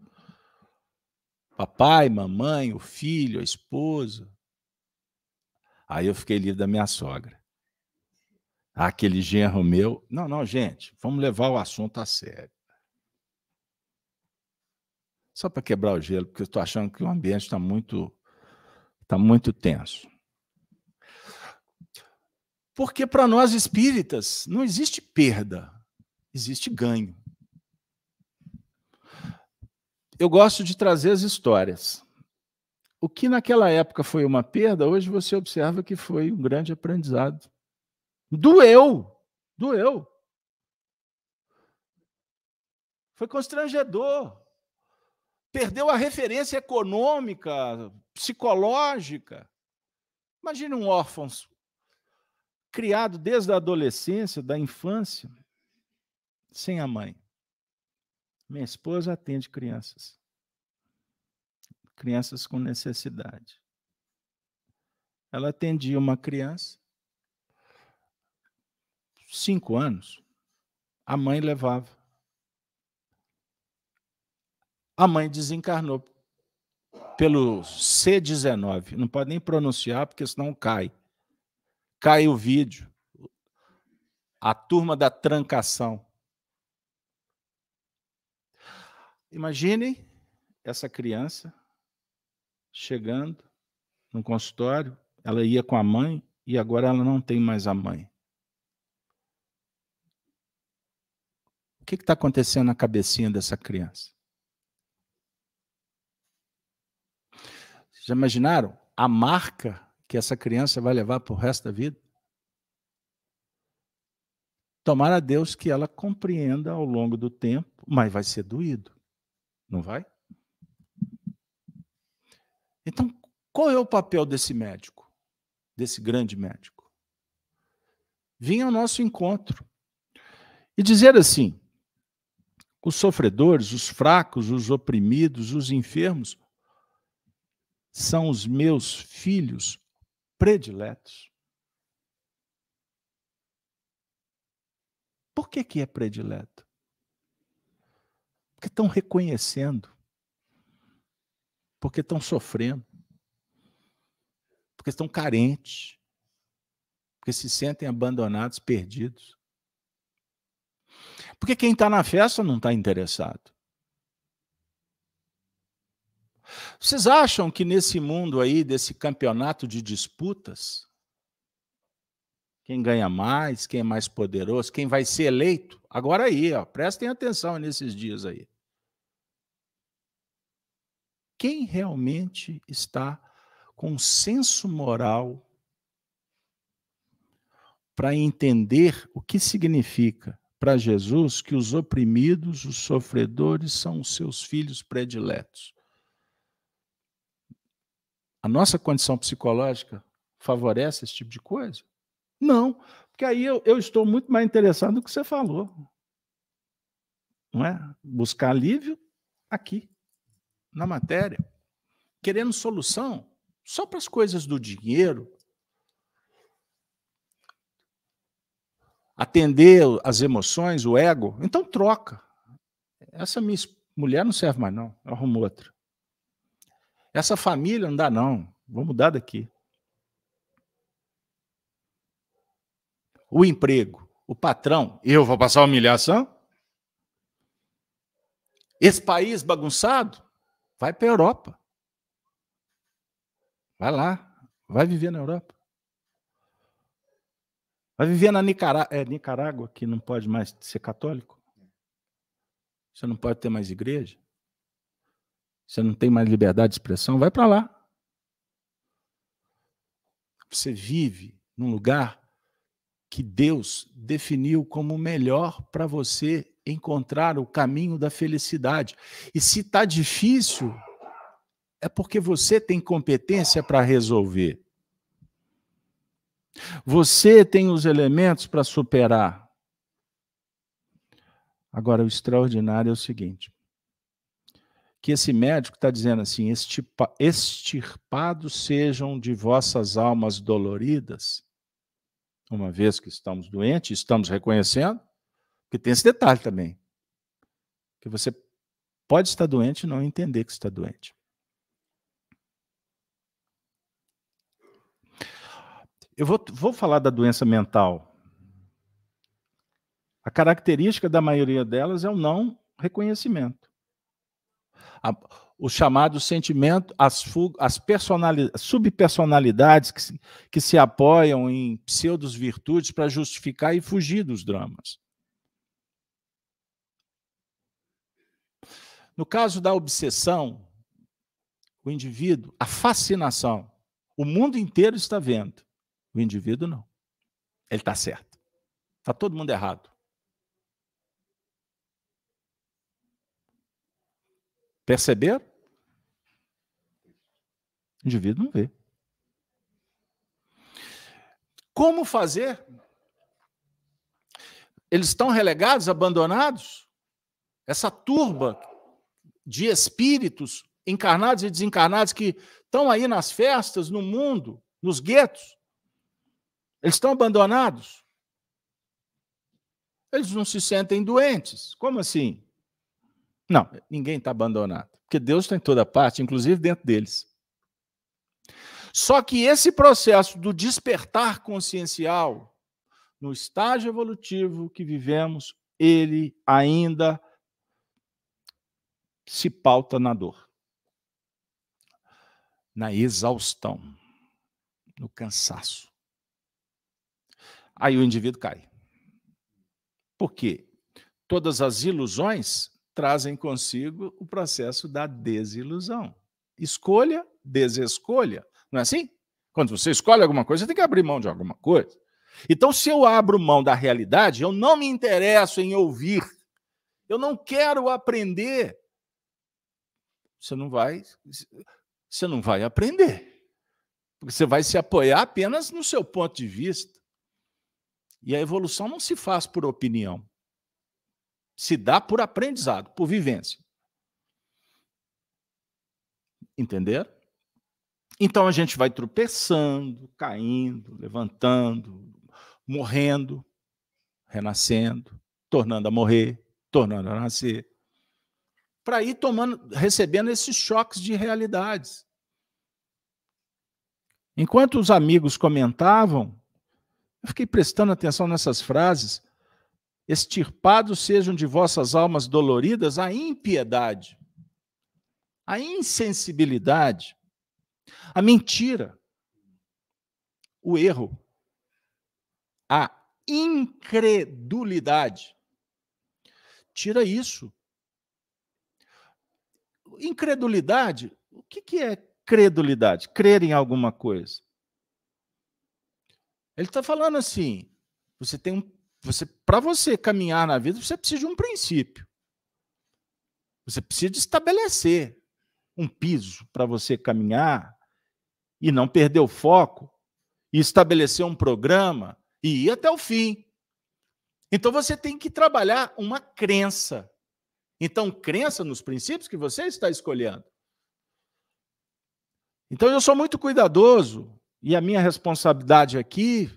Papai, mamãe, o filho, a esposa. Aí eu fiquei livre da minha sogra. Aquele genro meu. Não, não, gente, vamos levar o assunto a sério. Só para quebrar o gelo, porque eu estou achando que o ambiente está muito Está muito tenso. Porque para nós espíritas não existe perda, existe ganho. Eu gosto de trazer as histórias. O que naquela época foi uma perda, hoje você observa que foi um grande aprendizado. Doeu, doeu. Foi constrangedor. Perdeu a referência econômica, psicológica. Imagine um órfão criado desde a adolescência, da infância, sem a mãe. Minha esposa atende crianças. Crianças com necessidade. Ela atendia uma criança, cinco anos, a mãe levava. A mãe desencarnou pelo C19. Não pode nem pronunciar, porque senão cai. Cai o vídeo. A turma da trancação. Imaginem essa criança chegando no consultório, ela ia com a mãe e agora ela não tem mais a mãe. O que está acontecendo na cabecinha dessa criança? Já imaginaram a marca que essa criança vai levar para o resto da vida? Tomara a Deus que ela compreenda ao longo do tempo, mas vai ser doído, não vai? Então, qual é o papel desse médico, desse grande médico? Vir ao nosso encontro e dizer assim: os sofredores, os fracos, os oprimidos, os enfermos são os meus filhos prediletos. Por que, que é predileto? Porque estão reconhecendo, porque estão sofrendo, porque estão carentes, porque se sentem abandonados, perdidos. Porque quem está na festa não está interessado. Vocês acham que nesse mundo aí, desse campeonato de disputas, quem ganha mais, quem é mais poderoso, quem vai ser eleito, agora aí, ó, prestem atenção nesses dias aí. Quem realmente está com senso moral para entender o que significa para Jesus que os oprimidos, os sofredores são os seus filhos prediletos. A nossa condição psicológica favorece esse tipo de coisa? Não, porque aí eu, eu estou muito mais interessado no que você falou. Não é? Buscar alívio aqui, na matéria. Querendo solução só para as coisas do dinheiro. Atender as emoções, o ego. Então troca. Essa minha mulher não serve mais, não. Eu arrumo outra. Essa família não dá, não. Vou mudar daqui. O emprego, o patrão, eu vou passar humilhação? Esse país bagunçado, vai para a Europa. Vai lá, vai viver na Europa. Vai viver na Nicará é, Nicarágua, que não pode mais ser católico. Você não pode ter mais igreja. Você não tem mais liberdade de expressão, vai para lá. Você vive num lugar que Deus definiu como melhor para você encontrar o caminho da felicidade. E se está difícil, é porque você tem competência para resolver. Você tem os elementos para superar. Agora, o extraordinário é o seguinte: que esse médico está dizendo assim: extirpados sejam de vossas almas doloridas, uma vez que estamos doentes, estamos reconhecendo, porque tem esse detalhe também, que você pode estar doente e não entender que está doente. Eu vou, vou falar da doença mental. A característica da maioria delas é o não reconhecimento. A, o chamado sentimento, as, as subpersonalidades que se, que se apoiam em pseudos virtudes para justificar e fugir dos dramas. No caso da obsessão, o indivíduo, a fascinação, o mundo inteiro está vendo. O indivíduo não. Ele está certo. Está todo mundo errado. Perceberam? O indivíduo não vê. Como fazer? Eles estão relegados, abandonados? Essa turba de espíritos encarnados e desencarnados que estão aí nas festas, no mundo, nos guetos, eles estão abandonados? Eles não se sentem doentes. Como assim? Não, ninguém está abandonado. Porque Deus está em toda parte, inclusive dentro deles. Só que esse processo do despertar consciencial, no estágio evolutivo que vivemos, ele ainda se pauta na dor, na exaustão, no cansaço. Aí o indivíduo cai. Por quê? Todas as ilusões trazem consigo o processo da desilusão. Escolha, desescolha. Não é assim? Quando você escolhe alguma coisa, você tem que abrir mão de alguma coisa. Então, se eu abro mão da realidade, eu não me interesso em ouvir. Eu não quero aprender. Você não vai, você não vai aprender. Porque você vai se apoiar apenas no seu ponto de vista. E a evolução não se faz por opinião. Se dá por aprendizado, por vivência. Entender? Então a gente vai tropeçando, caindo, levantando, morrendo, renascendo, tornando a morrer, tornando a nascer, para ir tomando, recebendo esses choques de realidades. Enquanto os amigos comentavam, eu fiquei prestando atenção nessas frases. Extirpados sejam de vossas almas doloridas a impiedade, a insensibilidade, a mentira, o erro, a incredulidade. Tira isso. Incredulidade, o que é credulidade? Crer em alguma coisa. Ele está falando assim: você tem um, você para você caminhar na vida, você precisa de um princípio. Você precisa estabelecer um piso para você caminhar e não perder o foco e estabelecer um programa e ir até o fim. Então você tem que trabalhar uma crença. Então, crença nos princípios que você está escolhendo. Então eu sou muito cuidadoso e a minha responsabilidade aqui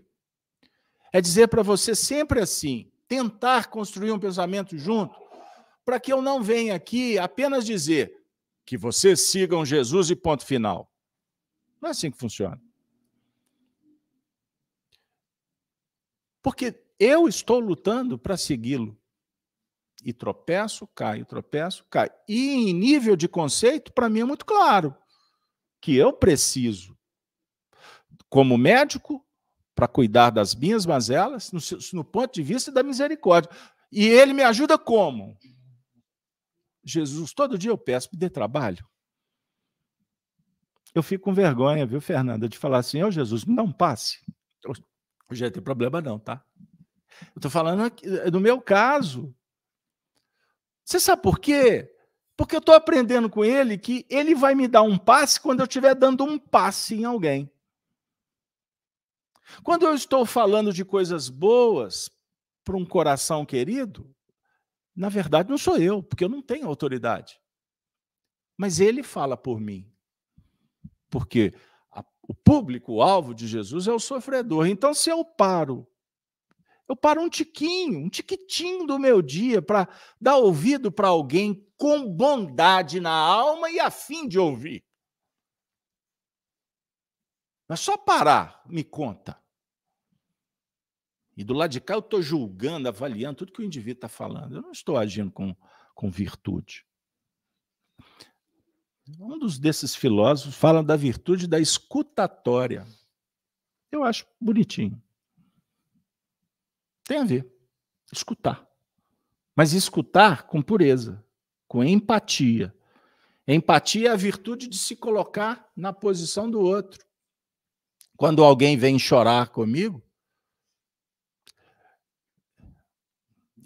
é dizer para você sempre assim, tentar construir um pensamento junto, para que eu não venha aqui apenas dizer que vocês sigam Jesus e ponto final. Não é assim que funciona. Porque eu estou lutando para segui-lo. E tropeço, caio, tropeço, caio. E em nível de conceito, para mim é muito claro que eu preciso como médico, para cuidar das minhas mazelas, no, no ponto de vista da misericórdia. E ele me ajuda como? Jesus, todo dia eu peço, me dê trabalho. Eu fico com vergonha, viu, Fernanda, de falar assim: Ô oh, Jesus, me dá um passe. Hoje não tem problema não, tá? Eu estou falando no meu caso. Você sabe por quê? Porque eu estou aprendendo com ele que ele vai me dar um passe quando eu estiver dando um passe em alguém. Quando eu estou falando de coisas boas para um coração querido, na verdade não sou eu, porque eu não tenho autoridade. Mas ele fala por mim. Porque a, o público, o alvo de Jesus é o sofredor. Então, se eu paro eu paro um tiquinho, um tiquitinho do meu dia para dar ouvido para alguém com bondade na alma e a fim de ouvir. Mas só parar, me conta. E do lado de cá eu estou julgando, avaliando tudo que o indivíduo está falando. Eu não estou agindo com, com virtude. Um dos desses filósofos fala da virtude da escutatória. Eu acho bonitinho. Tem a ver. Escutar. Mas escutar com pureza, com empatia. Empatia é a virtude de se colocar na posição do outro. Quando alguém vem chorar comigo,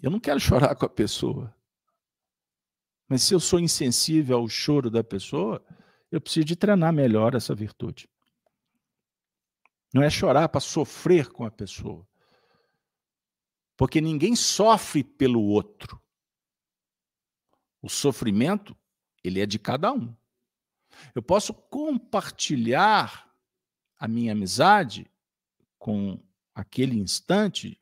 eu não quero chorar com a pessoa. Mas se eu sou insensível ao choro da pessoa, eu preciso de treinar melhor essa virtude. Não é chorar para sofrer com a pessoa. Porque ninguém sofre pelo outro. O sofrimento, ele é de cada um. Eu posso compartilhar a minha amizade com aquele instante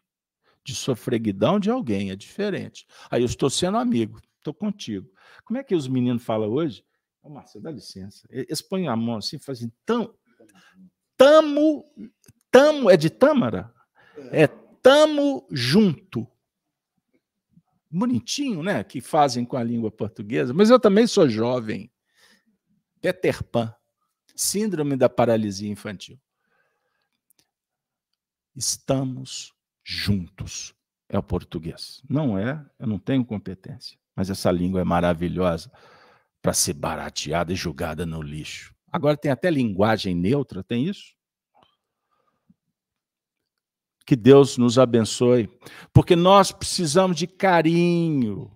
de sofreguidão de alguém, é diferente. Aí eu estou sendo amigo, estou contigo. Como é que os meninos falam hoje? Ô, Marcelo, dá licença. Eles põem a mão assim, fazem tão. Tamo. Tamo. É de tâmara? É Tamo junto. Bonitinho, né? Que fazem com a língua portuguesa, mas eu também sou jovem. Peter Pan, síndrome da paralisia infantil. Estamos juntos. É o português. Não é, eu não tenho competência, mas essa língua é maravilhosa para ser barateada e jogada no lixo. Agora tem até linguagem neutra, tem isso? Que Deus nos abençoe, porque nós precisamos de carinho,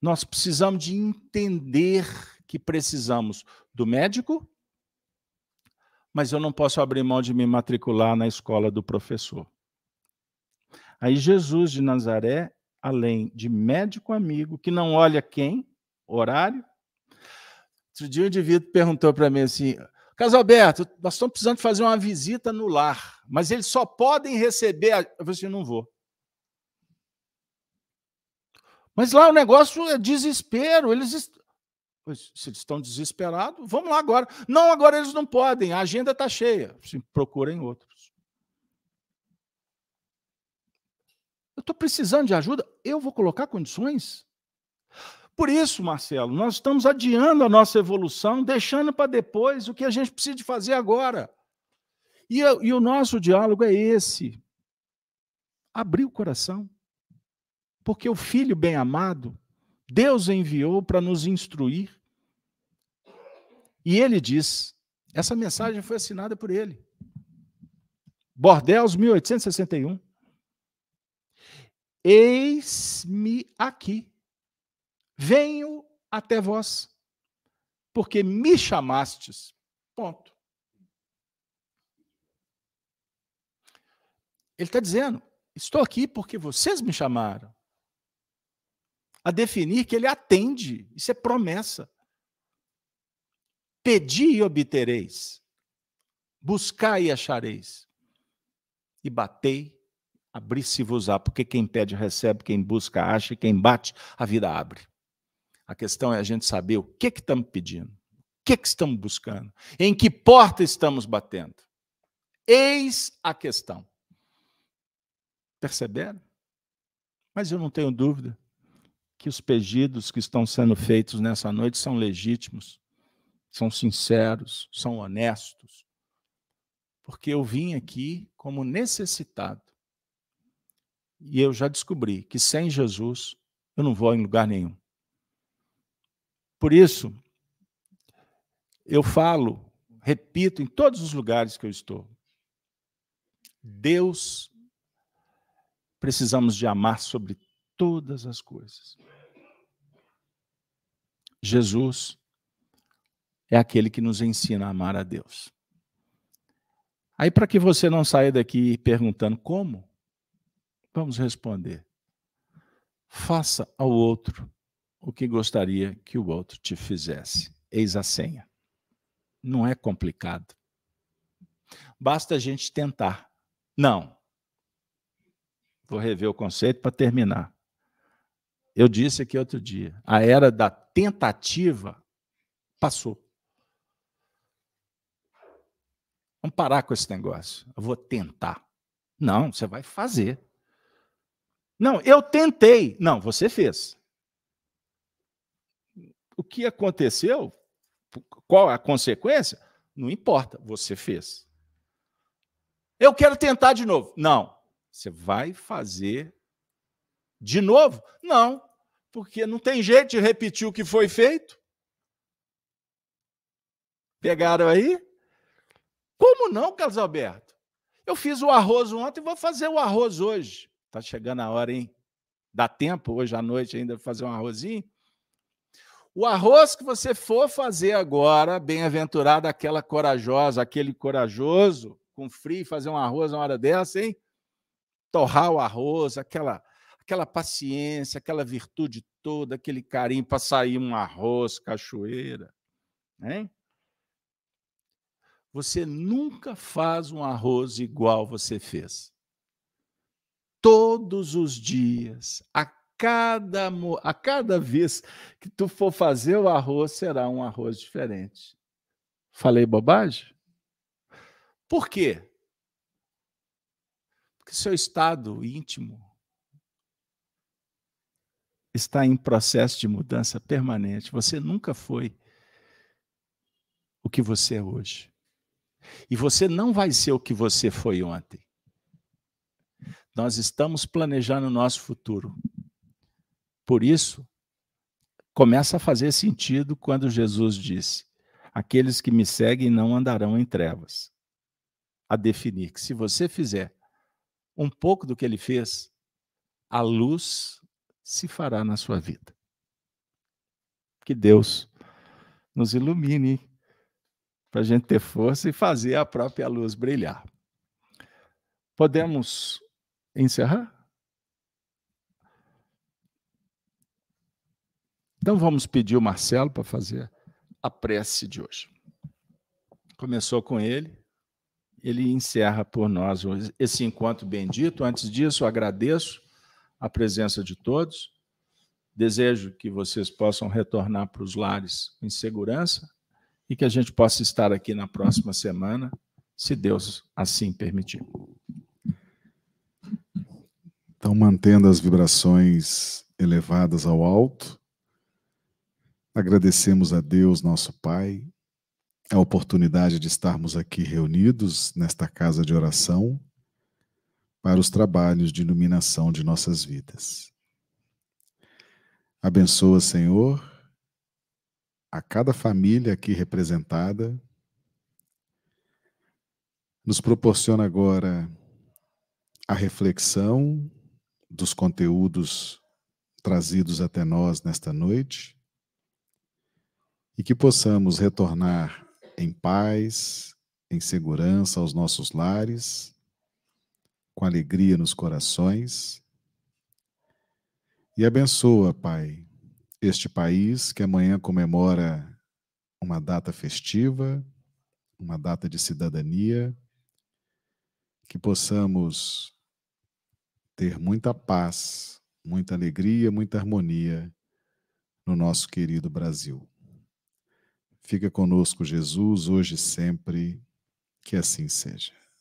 nós precisamos de entender que precisamos do médico, mas eu não posso abrir mão de me matricular na escola do professor. Aí Jesus de Nazaré, além de médico amigo, que não olha quem, horário. Outro dia o indivíduo perguntou para mim assim: Carlos Alberto, nós estamos precisando fazer uma visita no lar, mas eles só podem receber. A... Eu falei assim: não vou. Mas lá o negócio é desespero. Eles se eles estão desesperados, vamos lá agora. Não, agora eles não podem, a agenda está cheia. Assim, procurem outros. Eu estou precisando de ajuda, eu vou colocar condições. Por isso, Marcelo, nós estamos adiando a nossa evolução, deixando para depois o que a gente precisa fazer agora. E, e o nosso diálogo é esse: abrir o coração. Porque o Filho bem-amado, Deus enviou para nos instruir. E ele diz: essa mensagem foi assinada por ele. Bordeus, 1861. Eis-me aqui. Venho até vós, porque me chamastes. Ponto. Ele está dizendo: estou aqui porque vocês me chamaram. A definir que ele atende. Isso é promessa. Pedi e obtereis. Buscai e achareis. E batei, abri-se-vos-á, porque quem pede recebe, quem busca acha, e quem bate, a vida abre. A questão é a gente saber o que, que estamos pedindo, o que, que estamos buscando, em que porta estamos batendo. Eis a questão. Perceberam? Mas eu não tenho dúvida que os pedidos que estão sendo feitos nessa noite são legítimos, são sinceros, são honestos. Porque eu vim aqui como necessitado. E eu já descobri que sem Jesus eu não vou em lugar nenhum. Por isso, eu falo, repito em todos os lugares que eu estou. Deus precisamos de amar sobre todas as coisas. Jesus é aquele que nos ensina a amar a Deus. Aí, para que você não saia daqui perguntando como, vamos responder. Faça ao outro o que gostaria que o outro te fizesse. Eis a senha. Não é complicado. Basta a gente tentar. Não. Vou rever o conceito para terminar. Eu disse aqui outro dia: a era da tentativa passou. Vamos parar com esse negócio. Eu vou tentar. Não, você vai fazer. Não, eu tentei. Não, você fez. O que aconteceu? Qual a consequência? Não importa, você fez. Eu quero tentar de novo. Não, você vai fazer de novo? Não, porque não tem jeito de repetir o que foi feito. Pegaram aí? Como não, Carlos Alberto? Eu fiz o arroz ontem vou fazer o arroz hoje. Tá chegando a hora, hein? Dá tempo hoje à noite ainda fazer um arrozinho? O arroz que você for fazer agora, bem-aventurado aquela corajosa, aquele corajoso, com frio, fazer um arroz na hora dessa, hein? Torrar o arroz, aquela aquela paciência, aquela virtude toda, aquele carinho para sair um arroz cachoeira, hein? Você nunca faz um arroz igual você fez. Todos os dias, a cada, a cada vez que tu for fazer o arroz, será um arroz diferente. Falei bobagem? Por quê? Porque seu estado íntimo está em processo de mudança permanente. Você nunca foi o que você é hoje. E você não vai ser o que você foi ontem. Nós estamos planejando o nosso futuro. Por isso, começa a fazer sentido quando Jesus disse: Aqueles que me seguem não andarão em trevas. A definir que se você fizer um pouco do que ele fez, a luz se fará na sua vida. Que Deus nos ilumine para a gente ter força e fazer a própria luz brilhar. Podemos encerrar? Então vamos pedir o Marcelo para fazer a prece de hoje. Começou com ele, ele encerra por nós esse encontro bendito. Antes disso, agradeço a presença de todos. Desejo que vocês possam retornar para os lares em segurança e que a gente possa estar aqui na próxima semana, se Deus assim permitir. Então, mantendo as vibrações elevadas ao alto, agradecemos a Deus, nosso Pai, a oportunidade de estarmos aqui reunidos nesta casa de oração para os trabalhos de iluminação de nossas vidas. Abençoa, Senhor, a cada família aqui representada. Nos proporciona agora a reflexão dos conteúdos trazidos até nós nesta noite e que possamos retornar em paz, em segurança aos nossos lares, com alegria nos corações. E abençoa, Pai, este país que amanhã comemora uma data festiva, uma data de cidadania, que possamos ter muita paz, muita alegria, muita harmonia no nosso querido Brasil. Fica conosco, Jesus, hoje e sempre, que assim seja.